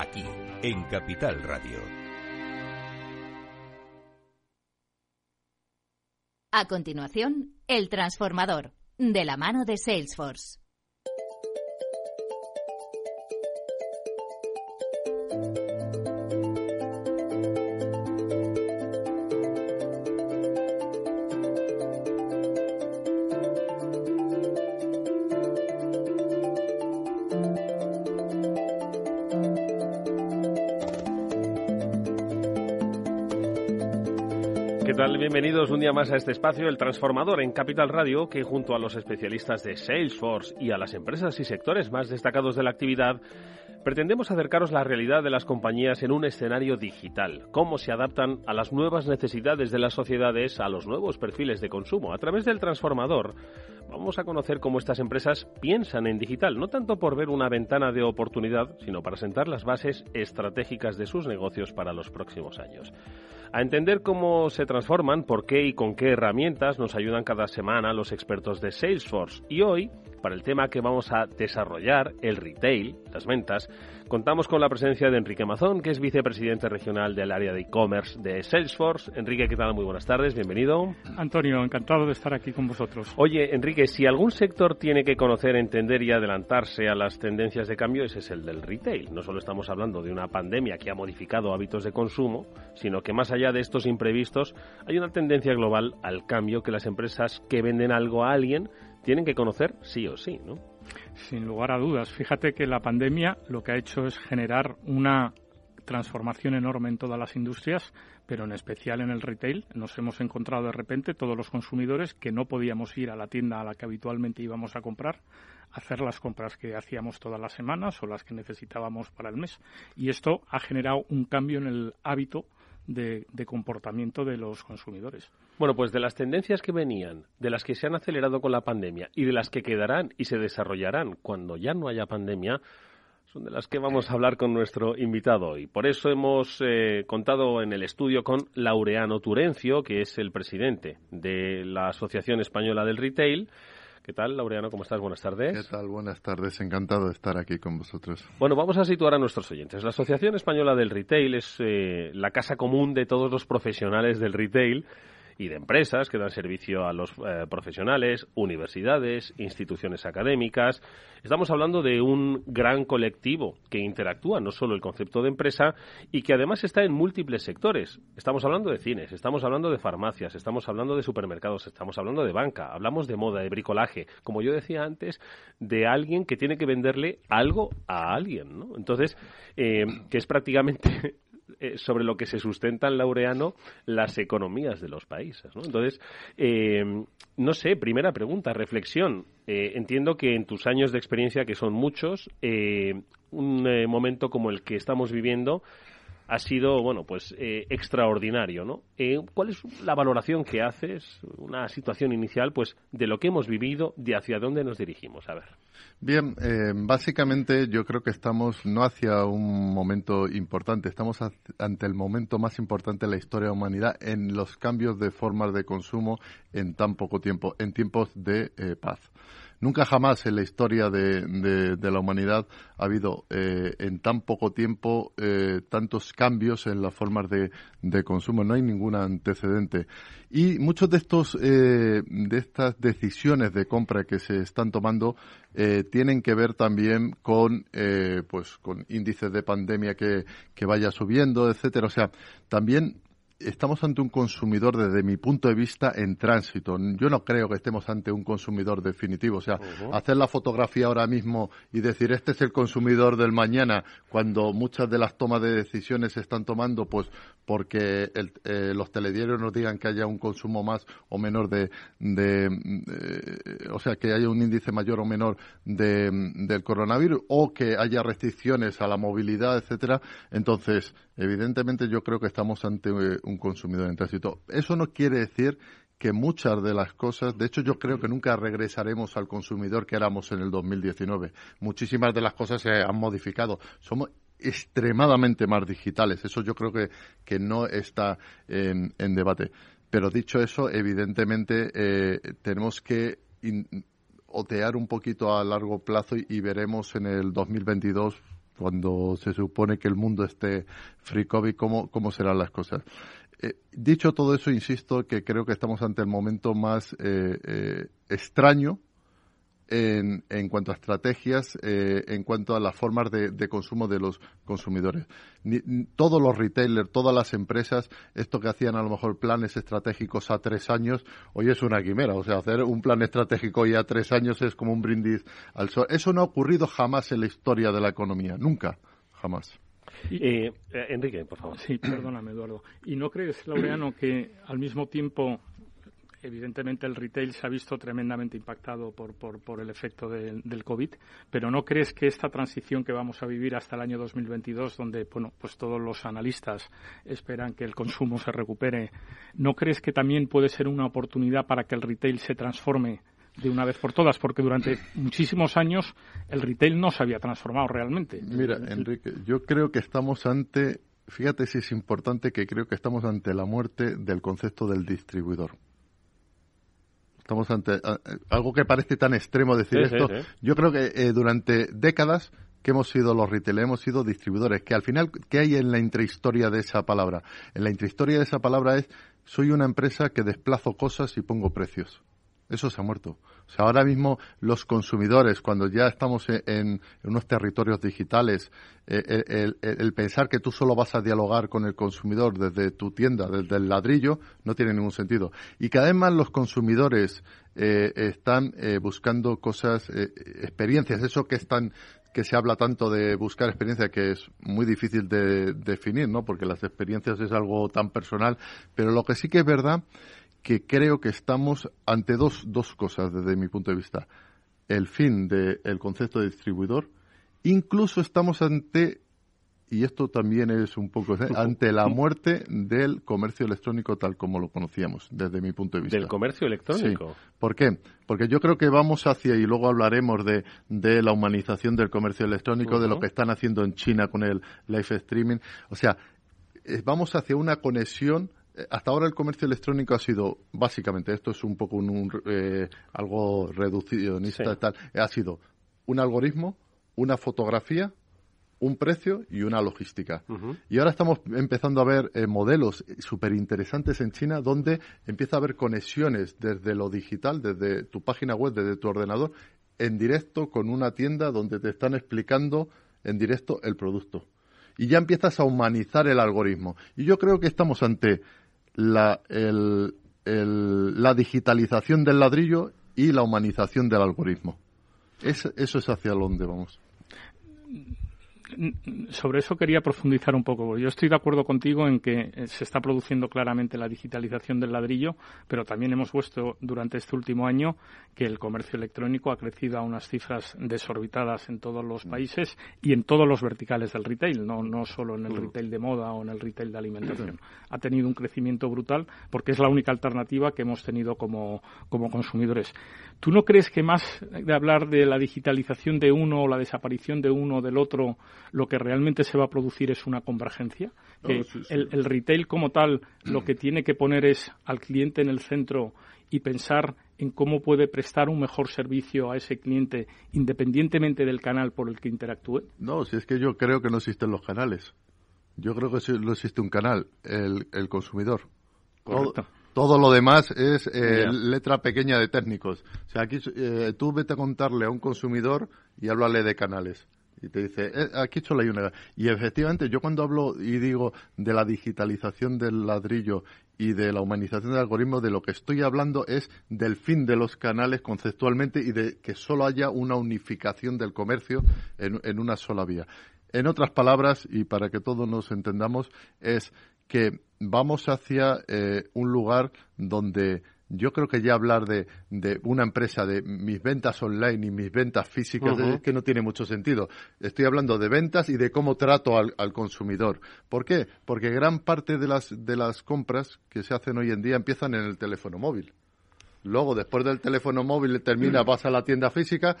aquí en Capital Radio. A continuación, El Transformador, de la mano de Salesforce. Bienvenidos un día más a este espacio, El Transformador en Capital Radio, que junto a los especialistas de Salesforce y a las empresas y sectores más destacados de la actividad, pretendemos acercaros la realidad de las compañías en un escenario digital, cómo se adaptan a las nuevas necesidades de las sociedades, a los nuevos perfiles de consumo. A través del Transformador vamos a conocer cómo estas empresas piensan en digital, no tanto por ver una ventana de oportunidad, sino para sentar las bases estratégicas de sus negocios para los próximos años. A entender cómo se transforman, por qué y con qué herramientas nos ayudan cada semana los expertos de Salesforce. Y hoy, para el tema que vamos a desarrollar, el retail, las ventas, Contamos con la presencia de Enrique Mazón, que es vicepresidente regional del área de e-commerce de Salesforce. Enrique, ¿qué tal? Muy buenas tardes, bienvenido. Antonio, encantado de estar aquí con vosotros. Oye, Enrique, si algún sector tiene que conocer, entender y adelantarse a las tendencias de cambio, ese es el del retail. No solo estamos hablando de una pandemia que ha modificado hábitos de consumo, sino que más allá de estos imprevistos, hay una tendencia global al cambio que las empresas que venden algo a alguien tienen que conocer sí o sí, ¿no? Sin lugar a dudas. Fíjate que la pandemia lo que ha hecho es generar una transformación enorme en todas las industrias, pero en especial en el retail. Nos hemos encontrado de repente todos los consumidores que no podíamos ir a la tienda a la que habitualmente íbamos a comprar, hacer las compras que hacíamos todas las semanas o las que necesitábamos para el mes. Y esto ha generado un cambio en el hábito de, comportamiento de los consumidores. Bueno, pues de las tendencias que venían, de las que se han acelerado con la pandemia y de las que quedarán y se desarrollarán cuando ya no haya pandemia, son de las que vamos a hablar con nuestro invitado hoy. Por eso hemos eh, contado en el estudio con Laureano Turencio, que es el presidente de la Asociación Española del Retail ¿Qué tal, Laureano? ¿Cómo estás? Buenas tardes. ¿Qué tal? Buenas tardes. Encantado de estar aquí con vosotros. Bueno, vamos a situar a nuestros oyentes. La Asociación Española del Retail es eh, la casa común de todos los profesionales del retail y de empresas que dan servicio a los eh, profesionales, universidades, instituciones académicas. Estamos hablando de un gran colectivo que interactúa no solo el concepto de empresa y que además está en múltiples sectores. Estamos hablando de cines, estamos hablando de farmacias, estamos hablando de supermercados, estamos hablando de banca, hablamos de moda, de bricolaje, como yo decía antes, de alguien que tiene que venderle algo a alguien, ¿no? Entonces, eh, que es prácticamente eh, sobre lo que se sustenta en Laureano las economías de los países. ¿no? Entonces, eh, no sé, primera pregunta, reflexión. Eh, entiendo que en tus años de experiencia, que son muchos, un momento como el que estamos viviendo ha sido, bueno, pues extraordinario, ¿no? ¿Cuál es la valoración que haces, una situación inicial, pues, de lo que hemos vivido, de hacia dónde nos dirigimos? A ver. Bien, eh, básicamente yo creo que estamos no hacia un momento importante, estamos ante el momento más importante de la historia de la humanidad en los cambios de formas de consumo en tan poco tiempo, en tiempos de eh, paz. Nunca jamás en la historia de, la humanidad ha habido eh, en tan poco tiempo eh, tantos cambios en las formas de, consumo. No hay ningún antecedente. Y muchos de estos eh, de estas decisiones de compra que se están tomando tienen que ver también con pues con índices de pandemia que, que vaya subiendo, etcétera. O sea, también estamos ante un consumidor desde mi punto de vista en tránsito. Yo no creo que estemos ante un consumidor definitivo. O sea, hacer la fotografía ahora mismo y decir este es el consumidor del mañana, cuando muchas de las tomas de decisiones se están tomando, pues porque eh, los telediarios nos digan que haya un consumo más o menor de, o sea, que haya un índice mayor o menor de, del coronavirus o que haya restricciones a la movilidad, etcétera. Entonces, evidentemente yo creo que estamos ante eh, un consumidor en tránsito. Eso no quiere decir que muchas de las cosas, de hecho yo creo que nunca regresaremos al consumidor que éramos en el 2019. Muchísimas de las cosas se han modificado. Somos extremadamente más digitales. Eso yo creo que, que no está en, debate. Pero dicho eso, evidentemente eh, tenemos que otear un poquito a largo plazo y, veremos en el 2022 cuando se supone que el mundo esté free COVID, cómo, cómo serán las cosas. Eh, dicho todo eso, insisto que creo que estamos ante el momento más eh, eh, extraño en, en, cuanto a estrategias, en cuanto a las formas de, consumo de los consumidores. todos los retailers, todas las empresas, esto que hacían a lo mejor planes estratégicos a tres años, hoy es una quimera. O sea, hacer un plan estratégico ya a tres años es como un brindis al sol. Eso no ha ocurrido jamás en la historia de la economía, nunca, jamás. Eh, Enrique, por favor. Sí, perdóname, Eduardo. ¿Y no crees, Laureano, que al mismo tiempo, evidentemente el retail se ha visto tremendamente impactado por, el efecto del COVID, pero no crees que esta transición que vamos a vivir hasta el año 2022, donde bueno, pues todos los analistas esperan que el consumo se recupere, ¿no crees que también puede ser una oportunidad para que el retail se transforme de una vez por todas, porque durante muchísimos años el retail no se había transformado realmente. Mira, Enrique, yo creo que estamos ante, fíjate si es importante que creo que estamos ante la muerte del concepto del distribuidor. Estamos ante algo que parece tan extremo decir esto. Yo creo que eh, durante décadas que hemos sido los retail, hemos sido distribuidores, que al final, ¿qué hay en la intrahistoria de esa palabra? En la intrahistoria de esa palabra es, soy una empresa que desplazo cosas y pongo precios. Eso se ha muerto. O sea, ahora mismo los consumidores, cuando ya estamos en, unos territorios digitales, eh, el, pensar que tú solo vas a dialogar con el consumidor desde tu tienda, desde el ladrillo, no tiene ningún sentido. Y cada vez los consumidores eh, están eh, buscando cosas, experiencias, eso que están que se habla tanto de buscar experiencia que es muy difícil de definir, ¿no? Porque las experiencias es algo tan personal, pero lo que sí que es verdad que creo que estamos ante dos, dos cosas desde mi punto de vista. El fin del concepto de distribuidor, incluso estamos ante, y esto también es un poco, ¿eh? ante la muerte del comercio electrónico tal como lo conocíamos, desde mi punto de vista. ¿Del comercio electrónico? Sí. ¿Por qué? Porque yo creo que vamos hacia, y luego hablaremos de, de la humanización del comercio electrónico, de lo que están haciendo en China con el live streaming. O sea, eh, vamos hacia una conexión hasta ahora el comercio electrónico ha sido, básicamente, esto es un poco un, eh, algo reduccionista, tal, ha sido un algoritmo, una fotografía, un precio y una logística. Y ahora estamos empezando a ver eh, modelos súper interesantes en China donde empieza a haber conexiones desde lo digital, desde tu página web, desde tu ordenador, en directo con una tienda donde te están explicando en directo el producto. Y ya empiezas a humanizar el algoritmo. Y yo creo que estamos ante la, el, la digitalización del ladrillo y la humanización del algoritmo. eso es hacia dónde vamos sobre eso quería profundizar un poco. Yo estoy de acuerdo contigo en que eh, se está produciendo claramente la digitalización del ladrillo, pero también hemos puesto durante este último año que el comercio electrónico ha crecido a unas cifras desorbitadas en todos los mm. países y en todos los verticales del retail, no, no solo en el mm. retail de moda o en el retail de alimentación. Mm. Ha tenido un crecimiento brutal porque es la única alternativa que hemos tenido como, como consumidores. ¿Tú no crees que más de hablar de la digitalización de uno o la desaparición de uno o del otro, lo que realmente se va a producir es una convergencia? Que El, el retail como tal lo que tiene que poner es al cliente en el centro y pensar en cómo puede prestar un mejor servicio a ese cliente independientemente del canal por el que interactúe? No, si es que yo creo que no existen los canales. Yo creo que no existe un canal, el, el consumidor. Correcto. Todo, lo demás es eh, letra pequeña de técnicos. O sea, aquí eh, tú vete a contarle a un consumidor y háblale de canales. Y te dice, eh, aquí solo hay una. Y efectivamente, yo cuando hablo y digo de la digitalización del ladrillo y de la humanización del algoritmo, de lo que estoy hablando es del fin de los canales conceptualmente y de que solo haya una unificación del comercio en, en una sola vía. En otras palabras, y para que todos nos entendamos, es que vamos hacia eh, un lugar donde yo creo que ya hablar de, de, una empresa de mis ventas online y mis ventas físicas es que no tiene mucho sentido. Estoy hablando de ventas y de cómo trato al, al, consumidor. ¿Por qué? Porque gran parte de las, de las compras que se hacen hoy en día empiezan en el teléfono móvil. Luego, después del teléfono móvil, termina, vas a la tienda física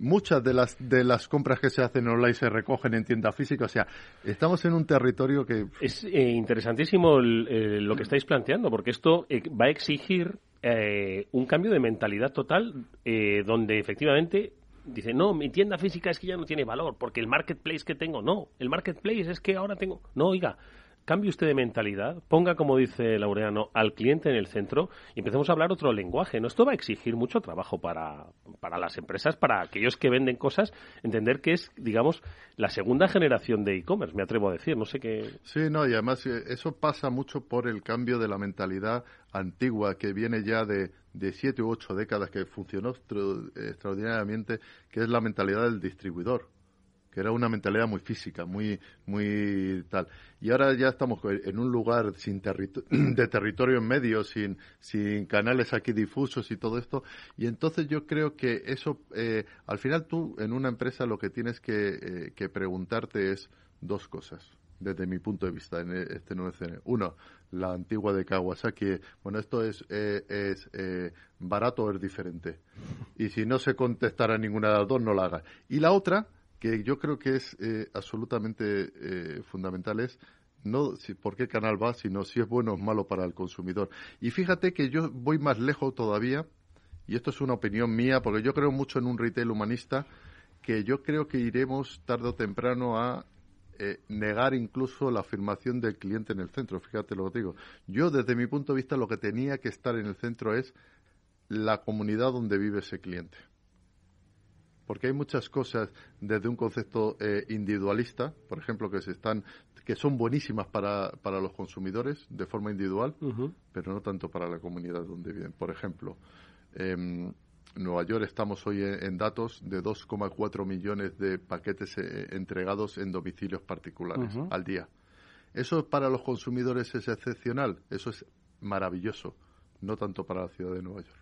muchas de las de las compras que se hacen online se recogen en tienda física. O sea, estamos en un territorio que es eh, interesantísimo eh, lo que estáis planteando, porque esto eh, va a exigir un cambio de mentalidad total, donde efectivamente dice no, mi tienda física es que ya no tiene valor, porque el marketplace que tengo, no, el marketplace es que ahora tengo, no, oiga, cambie usted de mentalidad, ponga, como dice Laureano, al cliente en el centro y empecemos a hablar otro lenguaje. Esto va a exigir mucho trabajo para, para las empresas, para aquellos que venden cosas, entender que es, digamos, la segunda generación de e-commerce, me atrevo a decir. No sé qué. Sí, no, y además eh, eso pasa mucho por el cambio de la mentalidad antigua que viene ya de, de siete u ocho décadas que funcionó extraordinariamente, que es la mentalidad del distribuidor que era una mentalidad muy física, muy, muy tal. Y ahora ya estamos en un lugar sin de territorio en medio, sin, sin canales aquí difusos y todo esto. Y entonces yo creo que eso, eh, al final tú en una empresa lo que tienes que, eh, preguntarte es dos cosas desde mi punto de vista en este nuevo escenario. Uno, la antigua de Kawasaki. Bueno, esto es, eh, es eh, barato o es diferente. Y si no se contestara ninguna de las dos, no la haga. Y la otra, que yo creo que es eh, absolutamente eh, fundamental es no si, por qué canal va, sino si es bueno o malo para el consumidor. Y fíjate que yo voy más lejos todavía, y esto es una opinión mía, porque yo creo mucho en un retail humanista, que yo creo que iremos tarde o temprano a eh, negar incluso la afirmación del cliente en el centro. Fíjate lo que digo. Yo, desde mi punto de vista, lo que tenía que estar en el centro es la comunidad donde vive ese cliente porque hay muchas cosas desde un concepto eh, individualista, por ejemplo, que se están que son buenísimas para, para los consumidores de forma individual, pero no tanto para la comunidad donde viven. Por ejemplo, en Nueva York estamos hoy en, datos de 2,4 millones de paquetes eh, entregados en domicilios particulares al día. Eso para los consumidores es excepcional, eso es maravilloso, no tanto para la ciudad de Nueva York.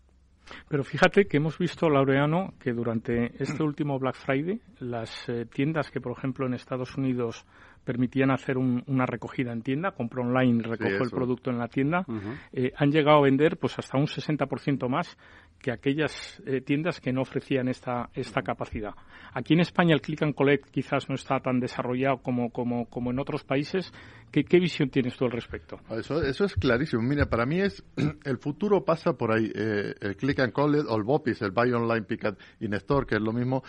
Pero fíjate que hemos visto, Laureano, que durante este último Black Friday, las eh, tiendas que, por ejemplo, en Estados Unidos permitían hacer una recogida en tienda, compro online recojo el producto en la tienda, eh, han llegado a vender pues hasta un 60% más que aquellas eh, tiendas que no ofrecían esta, esta capacidad. Aquí en España el click and collect quizás no está tan desarrollado como, como, como en otros países. ¿Qué, ¿Qué, visión tienes tú al respecto? Eso, eso es clarísimo. Mira, para mí es el futuro pasa por ahí. Eh, el click and collect o el BOPIS, el Buy Online Pick in Store, que es lo mismo,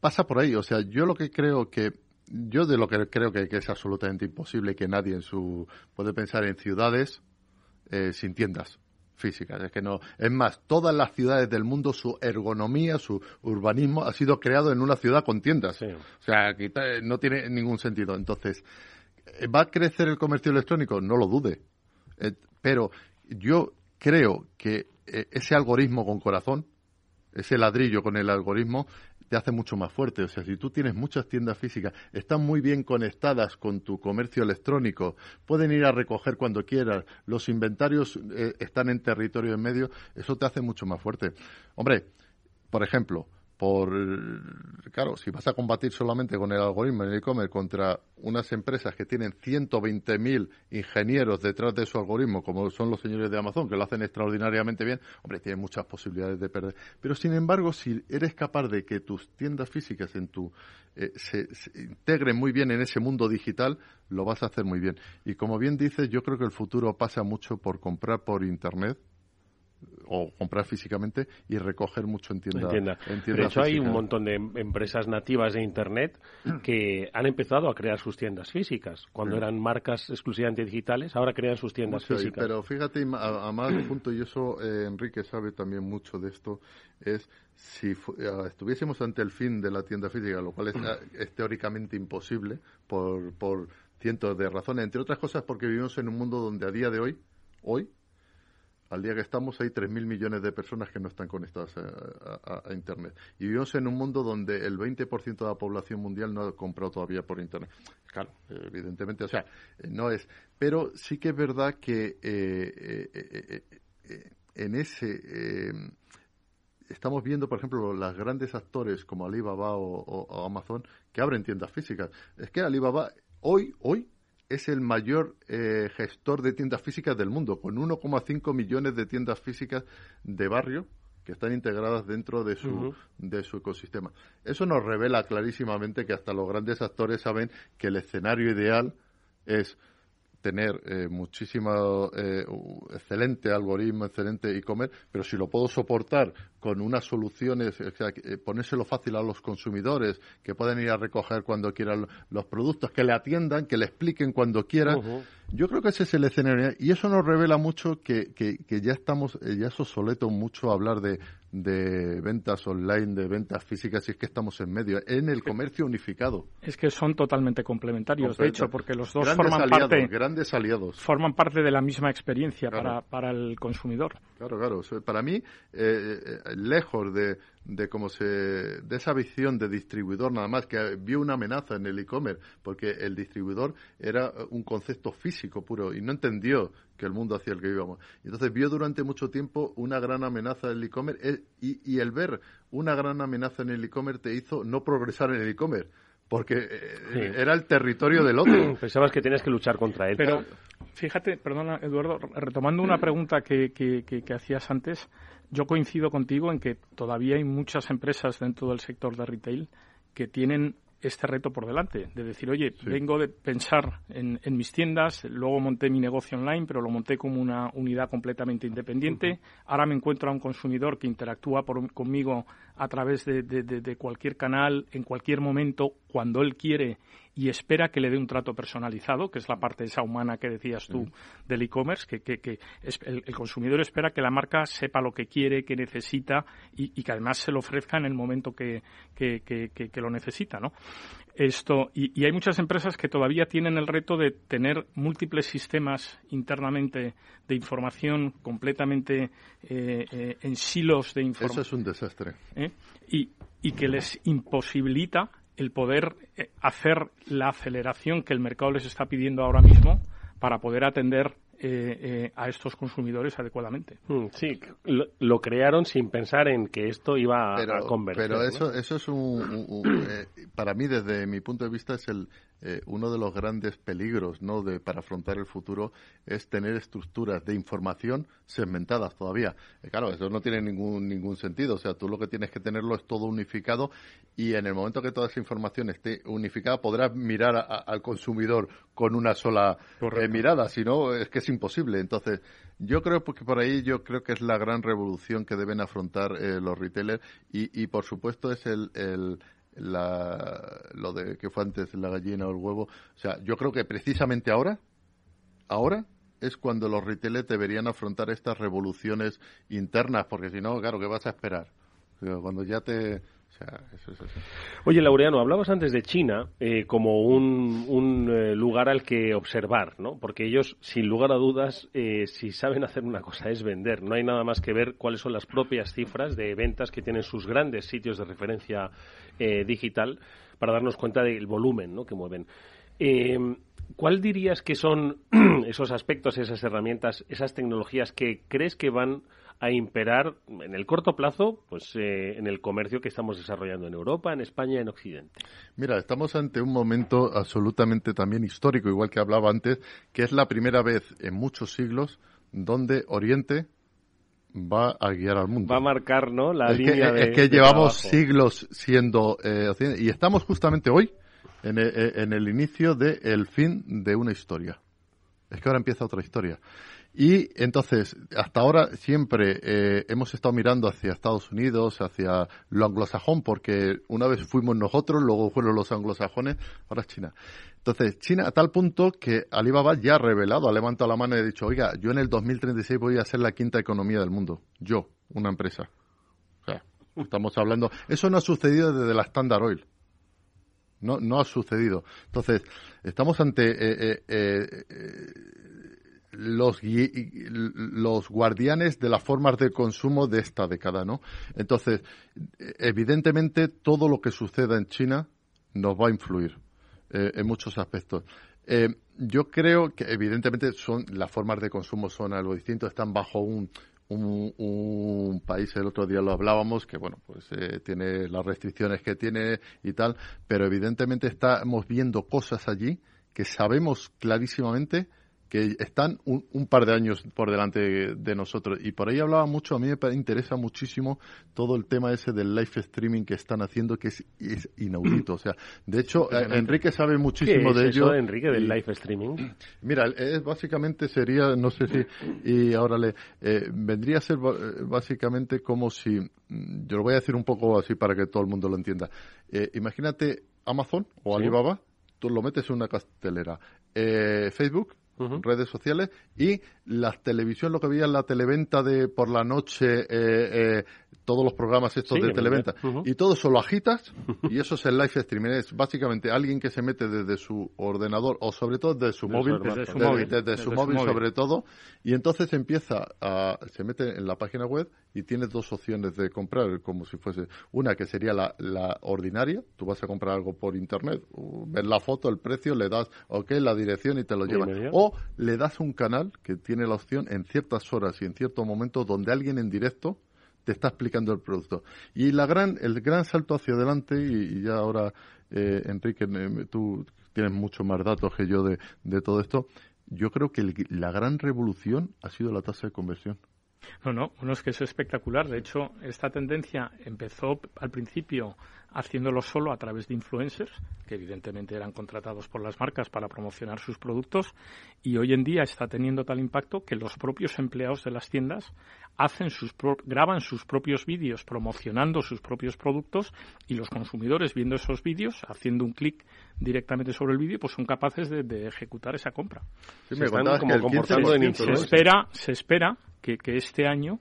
pasa por ahí. O sea, yo lo que creo que yo de lo que creo que, es absolutamente imposible que nadie en su puede pensar en ciudades eh, sin tiendas físicas. Es que no. Es más, todas las ciudades del mundo, su ergonomía, su urbanismo ha sido creado en una ciudad con tiendas. O sea, no tiene ningún sentido. Entonces, ¿va a crecer el comercio electrónico? No lo dude. Eh, pero yo creo que eh, ese algoritmo con corazón, ese ladrillo con el algoritmo, te hace mucho más fuerte. O sea, si tú tienes muchas tiendas físicas, están muy bien conectadas con tu comercio electrónico, pueden ir a recoger cuando quieras, los inventarios eh, están en territorio en medio, eso te hace mucho más fuerte. Hombre, por ejemplo, por claro, si vas a combatir solamente con el algoritmo en el e-commerce contra unas empresas que tienen 120.000 ingenieros detrás de su algoritmo, como son los señores de Amazon, que lo hacen extraordinariamente bien, hombre, tienen muchas posibilidades de perder. Pero sin embargo, si eres capaz de que tus tiendas físicas en tu eh, se, se, integren muy bien en ese mundo digital, lo vas a hacer muy bien. Y como bien dices, yo creo que el futuro pasa mucho por comprar por internet o comprar físicamente y recoger mucho en tienda. de hecho, hay un montón de empresas nativas de Internet que han empezado a crear sus tiendas físicas. Cuando eran marcas exclusivamente digitales, ahora crean sus tiendas físicas. pero fíjate, a, más punto, y eso eh, Enrique sabe también mucho de esto, es si estuviésemos ante el fin de la tienda física, lo cual es, teóricamente imposible por, por cientos de razones, entre otras cosas porque vivimos en un mundo donde a día de hoy, hoy, al día que estamos hay 3.000 millones de personas que no están conectadas a, Internet. Y vivimos en un mundo donde el 20% de la población mundial no ha comprado todavía por Internet. Claro, evidentemente, o sea, eh, no es. Pero sí que es verdad que eh, eh, en ese estamos viendo, por ejemplo, los grandes actores como Alibaba o, Amazon que abren tiendas físicas. Es que Alibaba hoy, hoy es el mayor eh, gestor de tiendas físicas del mundo, con 1,5 millones de tiendas físicas de barrio que están integradas dentro de su, de su ecosistema. Eso nos revela clarísimamente que hasta los grandes actores saben que el escenario ideal es tener eh, muchísimo eh, excelente algoritmo, excelente e-commerce, pero si lo puedo soportar con unas soluciones, o sea, eh, ponérselo fácil a los consumidores, que puedan ir a recoger cuando quieran los productos, que le atiendan, que le expliquen cuando quieran. Yo creo que ese es el escenario y eso nos revela mucho que, que, que ya estamos, ya es obsoleto mucho hablar de, de ventas online, de ventas físicas, y es que estamos en medio, en el comercio unificado. Es que son totalmente complementarios, de hecho, porque los dos forman parte, grandes aliados. forman parte de la misma experiencia para, para el consumidor. Claro, claro. Para mí, eh, eh, lejos de, de cómo se de esa visión de distribuidor nada más que vio una amenaza en el e-commerce porque el distribuidor era un concepto físico puro y no entendió que el mundo hacia el que íbamos. Entonces vio durante mucho tiempo una gran amenaza en el e-commerce y, y el ver una gran amenaza en el e-commerce te hizo no progresar en el e-commerce porque eh, era el territorio del otro. Pensabas que tenías que luchar contra él. Pero fíjate, perdona Eduardo, retomando una pregunta que, que, que hacías antes, yo coincido contigo en que todavía hay muchas empresas dentro del sector de retail que tienen este reto por delante, de decir, oye, vengo de pensar en, mis tiendas, luego monté mi negocio online, pero lo monté como una unidad completamente independiente, ahora me encuentro a un consumidor que interactúa conmigo a través de, cualquier canal, en cualquier momento, cuando él quiere y espera que le dé un trato personalizado, que es la parte esa humana que decías tú del e-commerce, que, que, el, consumidor espera que la marca sepa lo que quiere, que necesita y, que además se lo ofrezca en el momento que, lo necesita, ¿no? Esto, y, hay muchas empresas que todavía tienen el reto de tener múltiples sistemas internamente de información completamente eh, eh, en silos de información. Eso es un desastre. ¿Eh? Y, y que les imposibilita el poder eh, hacer la aceleración que el mercado les está pidiendo ahora mismo para poder atender eh, eh, a estos consumidores adecuadamente. Mm, sí, lo, crearon sin pensar en que esto iba a convertir. Pero eso, eso es un, para mí desde mi punto de vista es el, eh, uno de los grandes peligros ¿no? de, para afrontar el futuro es tener estructuras de información segmentadas todavía. Eh, claro, eso no tiene ningún, ningún sentido. O sea, tú lo que tienes que tenerlo es todo unificado y en el momento que toda esa información esté unificada podrás mirar al consumidor con una sola eh, mirada. Si no, es que es imposible. Entonces, yo creo que por ahí yo creo que es la gran revolución que deben afrontar los retailers y, y, por supuesto es el, el la, lo de que fue antes la gallina o el huevo. O sea, yo creo que precisamente ahora, ahora es cuando los retailers deberían afrontar estas revoluciones internas, porque si no, claro, ¿qué vas a esperar? Cuando ya te, Oye, Laureano, hablabas antes de China eh, como un, eh, lugar al que observar, ¿no? Porque ellos, sin lugar a dudas, eh, si saben hacer una cosa es vender. No hay nada más que ver cuáles son las propias cifras de ventas que tienen sus grandes sitios de referencia digital para darnos cuenta del volumen ¿no? que mueven. ¿Cuál dirías que son esos aspectos, esas herramientas, esas tecnologías que crees que van a imperar en el corto plazo pues eh, en el comercio que estamos desarrollando en Europa, en España en Occidente. Mira, estamos ante un momento absolutamente también histórico, igual que hablaba antes, que es la primera vez en muchos siglos donde Oriente va a guiar al mundo. Va a marcar, ¿no? La línea de. Es que llevamos siglos siendo eh, y estamos justamente hoy en, eh, en el inicio del fin de una historia. Es que ahora empieza otra historia. Y entonces, hasta ahora siempre eh, hemos estado mirando hacia Estados Unidos, hacia lo anglosajón, porque una vez fuimos nosotros, luego fueron los anglosajones, ahora es China. Entonces, China a tal punto que Alibaba ya ha revelado, ha levantado la mano y ha dicho, oiga, yo en el 2036 voy a ser la quinta economía del mundo. Yo, una empresa. O sea, estamos hablando... Eso no ha sucedido desde la Standard Oil. No, no ha sucedido. Entonces, estamos ante eh, eh, los, los guardianes de las formas de consumo de esta década, ¿no? Entonces, evidentemente, todo lo que suceda en China nos va a influir eh, en muchos aspectos. Eh, yo creo que, evidentemente, son las formas de consumo son algo distinto, están bajo un, un, país, el otro día lo hablábamos, que bueno, pues eh, tiene las restricciones que tiene y tal, pero evidentemente estamos viendo cosas allí que sabemos clarísimamente que están un, un, par de años por delante de nosotros. Y por ahí hablaba mucho, a mí me interesa muchísimo todo el tema ese del live streaming que están haciendo, que es, inaudito. O sea, de hecho, eh, Enrique sabe muchísimo de ello. Enrique, del live streaming? Mira, es, básicamente sería, no sé si, y ahora le, eh, vendría a ser básicamente como si, mm, yo lo voy a decir un poco así para que todo el mundo lo entienda. Eh, imagínate Amazon o Alibaba, tú lo metes en una castelera. Facebook redes sociales y la televisión, lo que veía en la televenta de por la noche, eh, eh, todos los programas estos de televenta, y todo eso lo agitas y eso es el live streaming. Es básicamente alguien que se mete desde su ordenador o sobre todo desde su móvil, desde su, móvil, sobre todo, y entonces empieza a, se mete en la página web y tiene dos opciones de comprar, como si fuese una que sería la, la ordinaria, tú vas a comprar algo por internet, ves la foto, el precio, le das, ok, la dirección y te lo llevan. O le das un canal que tiene la opción en ciertas horas y en ciertos momentos donde alguien en directo te está explicando el producto. Y la gran, el gran salto hacia adelante, y, ya ahora, eh, Enrique, tú tienes mucho más datos que yo de, de todo esto, yo creo que la gran revolución ha sido la tasa de conversión. No, no, uno es que es espectacular. De hecho, esta tendencia empezó al principio haciéndolo solo a través de influencers, que evidentemente eran contratados por las marcas para promocionar sus productos, y hoy en día está teniendo tal impacto que los propios empleados de las tiendas hacen sus graban sus propios vídeos promocionando sus propios productos y los consumidores viendo esos vídeos, haciendo un clic directamente sobre el vídeo, pues son capaces de, ejecutar esa compra. se, espera, se espera que, que este año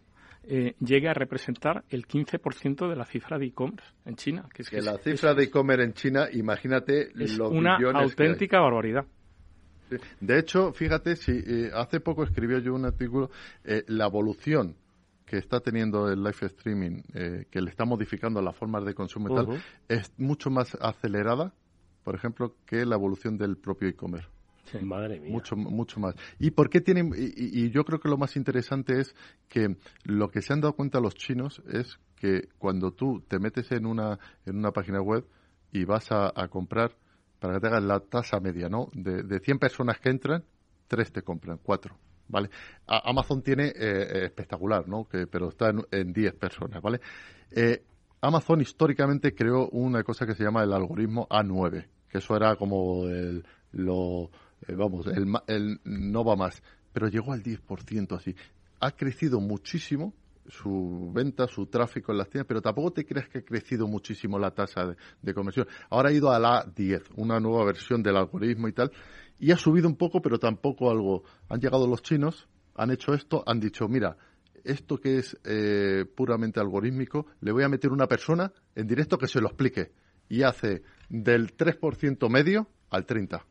eh, llegue a representar el 15% de la cifra de e-commerce en China. Que, es, que, la cifra de e-commerce en China, imagínate es una auténtica barbaridad. De hecho, fíjate, si eh, hace poco escribió yo un artículo, eh, la evolución que está teniendo el live streaming, que le está modificando las formas de consumo y tal, es mucho más acelerada, por ejemplo, que la evolución del propio e-commerce. Madre mía. Mucho, mucho más. ¿Y por qué tienen.? Y, yo creo que lo más interesante es que lo que se han dado cuenta los chinos es que cuando tú te metes en una, en una página web y vas a, comprar, para que te hagas la tasa media, ¿no? De, de 100 personas que entran, tres te compran, cuatro. ¿Vale? Amazon tiene eh, eh, espectacular, ¿no? Que, pero está en, 10 personas, ¿vale? Eh, Amazon históricamente creó una cosa que se llama el algoritmo A9, que eso era como el, lo, eh, vamos, el, el, no va más, pero llegó al 10% así. Ha crecido muchísimo su venta, su tráfico en las tiendas, pero tampoco te creas que ha crecido muchísimo la tasa de, conversión. Ahora ha ido a la 10, una nueva versión del algoritmo y tal, y ha subido un poco, pero tampoco algo. Han llegado los chinos, han hecho esto, han dicho, mira, esto que es eh, puramente algorítmico, le voy a meter una persona en directo que se lo explique. Y hace del 3% medio al 30%.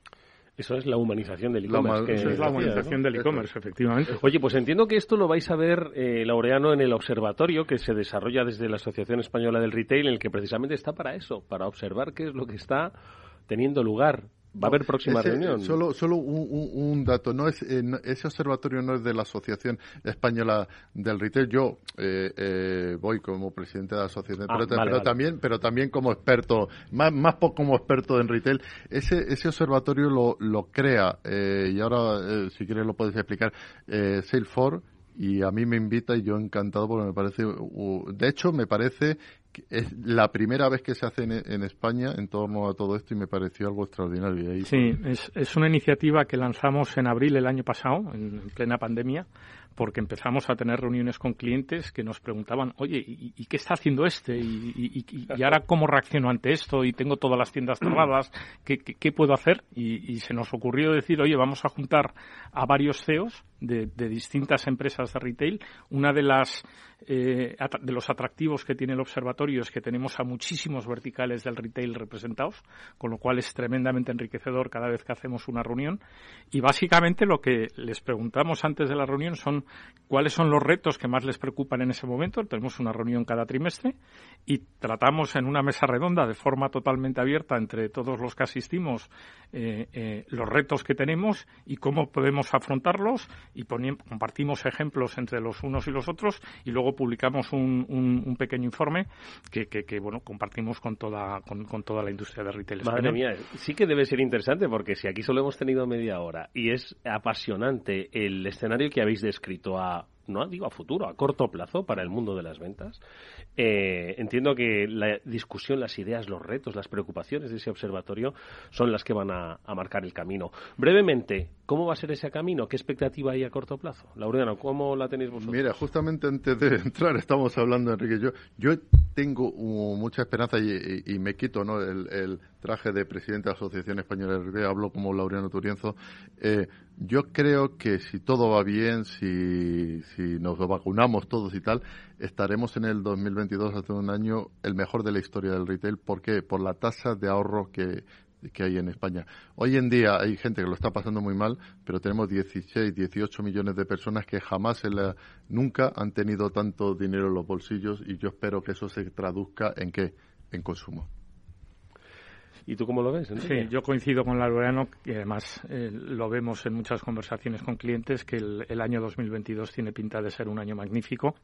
Eso es la humanización del e-commerce. Eso es la humanización del e-commerce, efectivamente. Oye, pues entiendo que esto lo vais a ver, eh, Laureano, en el observatorio que se desarrolla desde la Asociación Española del Retail, en el que precisamente está para eso, para observar qué es lo que está teniendo lugar ¿Va a haber próxima reunión? Solo, solo un, dato. No es, eh, ese observatorio no es de la Asociación Española del Retail. Yo eh, eh, voy como presidente de la asociación, ah, pero, también, pero también como experto, más, más como experto en retail. Ese, ese observatorio lo, lo crea, y ahora, si quieres, lo puedes explicar, Salesforce y a mí me invita y yo encantado porque me parece, de hecho, me parece es la primera vez que se hace en, España en torno a todo esto y me pareció algo extraordinario. sí, es, es, una iniciativa que lanzamos en abril el año pasado, en plena pandemia, porque empezamos a tener reuniones con clientes que nos preguntaban, oye, ¿y, qué está haciendo este? ¿Y, ahora cómo reacciono ante esto? Y tengo todas las tiendas cerradas, ¿qué, puedo hacer? Y, se nos ocurrió decir, oye, vamos a juntar a varios CEOs de, distintas empresas de retail. Una de las eh, de los atractivos que tiene el observatorio es que tenemos a muchísimos verticales del retail representados, con lo cual es tremendamente enriquecedor cada vez que hacemos una reunión. Y básicamente lo que les preguntamos antes de la reunión son cuáles son los retos que más les preocupan en ese momento. Tenemos una reunión cada trimestre y tratamos en una mesa redonda de forma totalmente abierta entre todos los que asistimos eh, eh, los retos que tenemos y cómo podemos afrontarlos y compartimos ejemplos entre los unos y los otros y luego publicamos un, pequeño informe que, bueno compartimos con toda con, toda la industria de retail. Madre mía, sí que debe ser interesante porque si aquí solo hemos tenido media hora y es apasionante el escenario que habéis descrito a no digo a futuro, a corto plazo para el mundo de las ventas. Eh, entiendo que la discusión, las ideas, los retos, las preocupaciones de ese observatorio son las que van a, marcar el camino. Brevemente, ¿cómo va a ser ese camino? ¿Qué expectativa hay a corto plazo? Laureano, ¿cómo la tenéis vosotros? Mira, justamente antes de entrar estamos hablando, Enrique, yo, yo tengo mucha esperanza y, me quito ¿no? el, traje de presidente de la Asociación Española de hablo como Laureano Turienzo. Eh, yo creo que si todo va bien, si, si nos vacunamos todos y tal, estaremos en el 2022, hace un año, el mejor de la historia del retail. ¿Por qué? Por la tasa de ahorro que, hay en España. Hoy en día hay gente que lo está pasando muy mal, pero tenemos 16, 18 millones de personas que jamás, nunca han tenido tanto dinero en los bolsillos y yo espero que eso se traduzca en qué? En consumo. ¿Y tú cómo lo ves? Sí, yo coincido con Laureano y además eh, lo vemos en muchas conversaciones con clientes que el, año 2022 tiene pinta de ser un año magnífico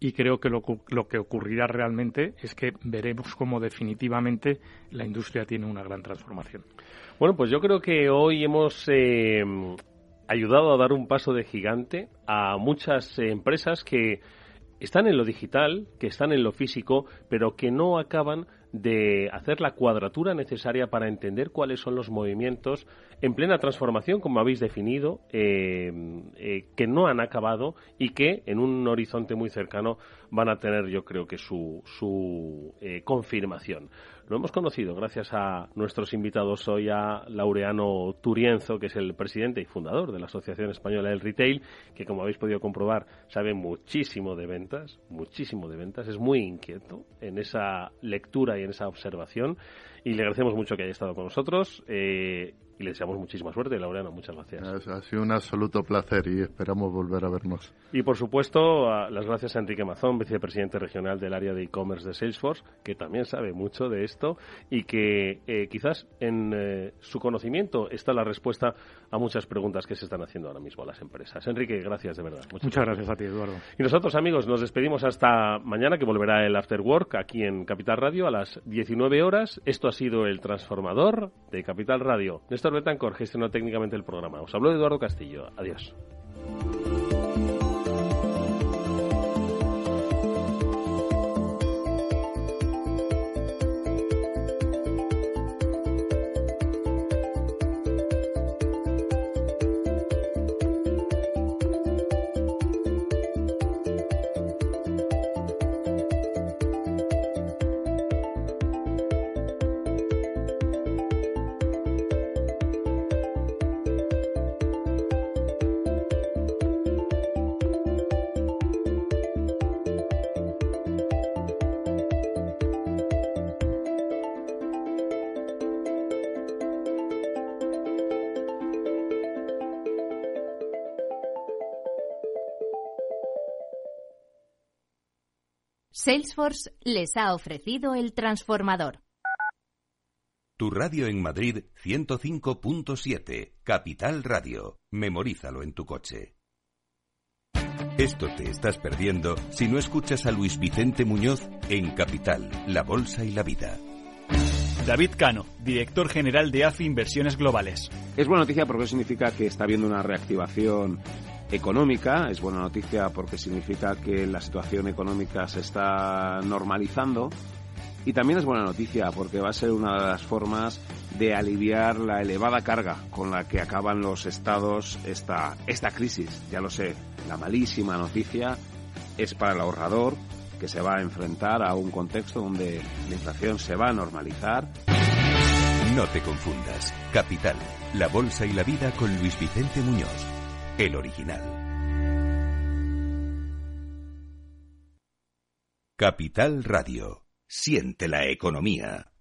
y creo que lo, que ocurrirá realmente es que veremos cómo definitivamente la industria tiene una gran transformación. Bueno, pues yo creo que hoy hemos eh, ayudado a dar un paso de gigante a muchas empresas que están en lo digital, que están en lo físico, pero que no acaban de hacer la cuadratura necesaria para entender cuáles son los movimientos en plena transformación, como habéis definido, eh, eh, que no han acabado y que en un horizonte muy cercano van a tener, yo creo que, su, su eh, confirmación. Lo hemos conocido gracias a nuestros invitados hoy, a Laureano Turienzo, que es el presidente y fundador de la Asociación Española del Retail, que como habéis podido comprobar sabe muchísimo de ventas, muchísimo de ventas, es muy inquieto en esa lectura y en esa observación y le agradecemos mucho que haya estado con nosotros. Eh, y le deseamos muchísima suerte, Laureano. Muchas gracias. Ha sido un absoluto placer y esperamos volver a vernos. Y por supuesto, las gracias a Enrique Mazón, vicepresidente regional del área de e-commerce de Salesforce, que también sabe mucho de esto y que eh, quizás en eh, su conocimiento está la respuesta a muchas preguntas que se están haciendo ahora mismo a las empresas. Enrique, gracias de verdad. Muchas, gracias. a ti, Eduardo. Y nosotros, amigos, nos despedimos hasta mañana, que volverá el After Work aquí en Capital Radio a las 19 horas. Esto ha sido el transformador de Capital Radio. Néstor Betancor gestionó técnicamente el programa. Os habló Eduardo Castillo. Adiós. Salesforce les ha ofrecido el transformador. Tu radio en Madrid 105.7, Capital Radio. Memorízalo en tu coche. Esto te estás perdiendo si no escuchas a Luis Vicente Muñoz en Capital, La Bolsa y la Vida. David Cano, director general de AFI Inversiones Globales. Es buena noticia porque eso significa que está habiendo una reactivación económica, es buena noticia porque significa que la situación económica se está normalizando y también es buena noticia porque va a ser una de las formas de aliviar la elevada carga con la que acaban los estados esta, esta crisis. Ya lo sé, la malísima noticia es para el ahorrador que se va a enfrentar a un contexto donde la inflación se va a normalizar. No te confundas. Capital, la bolsa y la vida con Luis Vicente Muñoz, el original. Capital Radio. Siente la economía.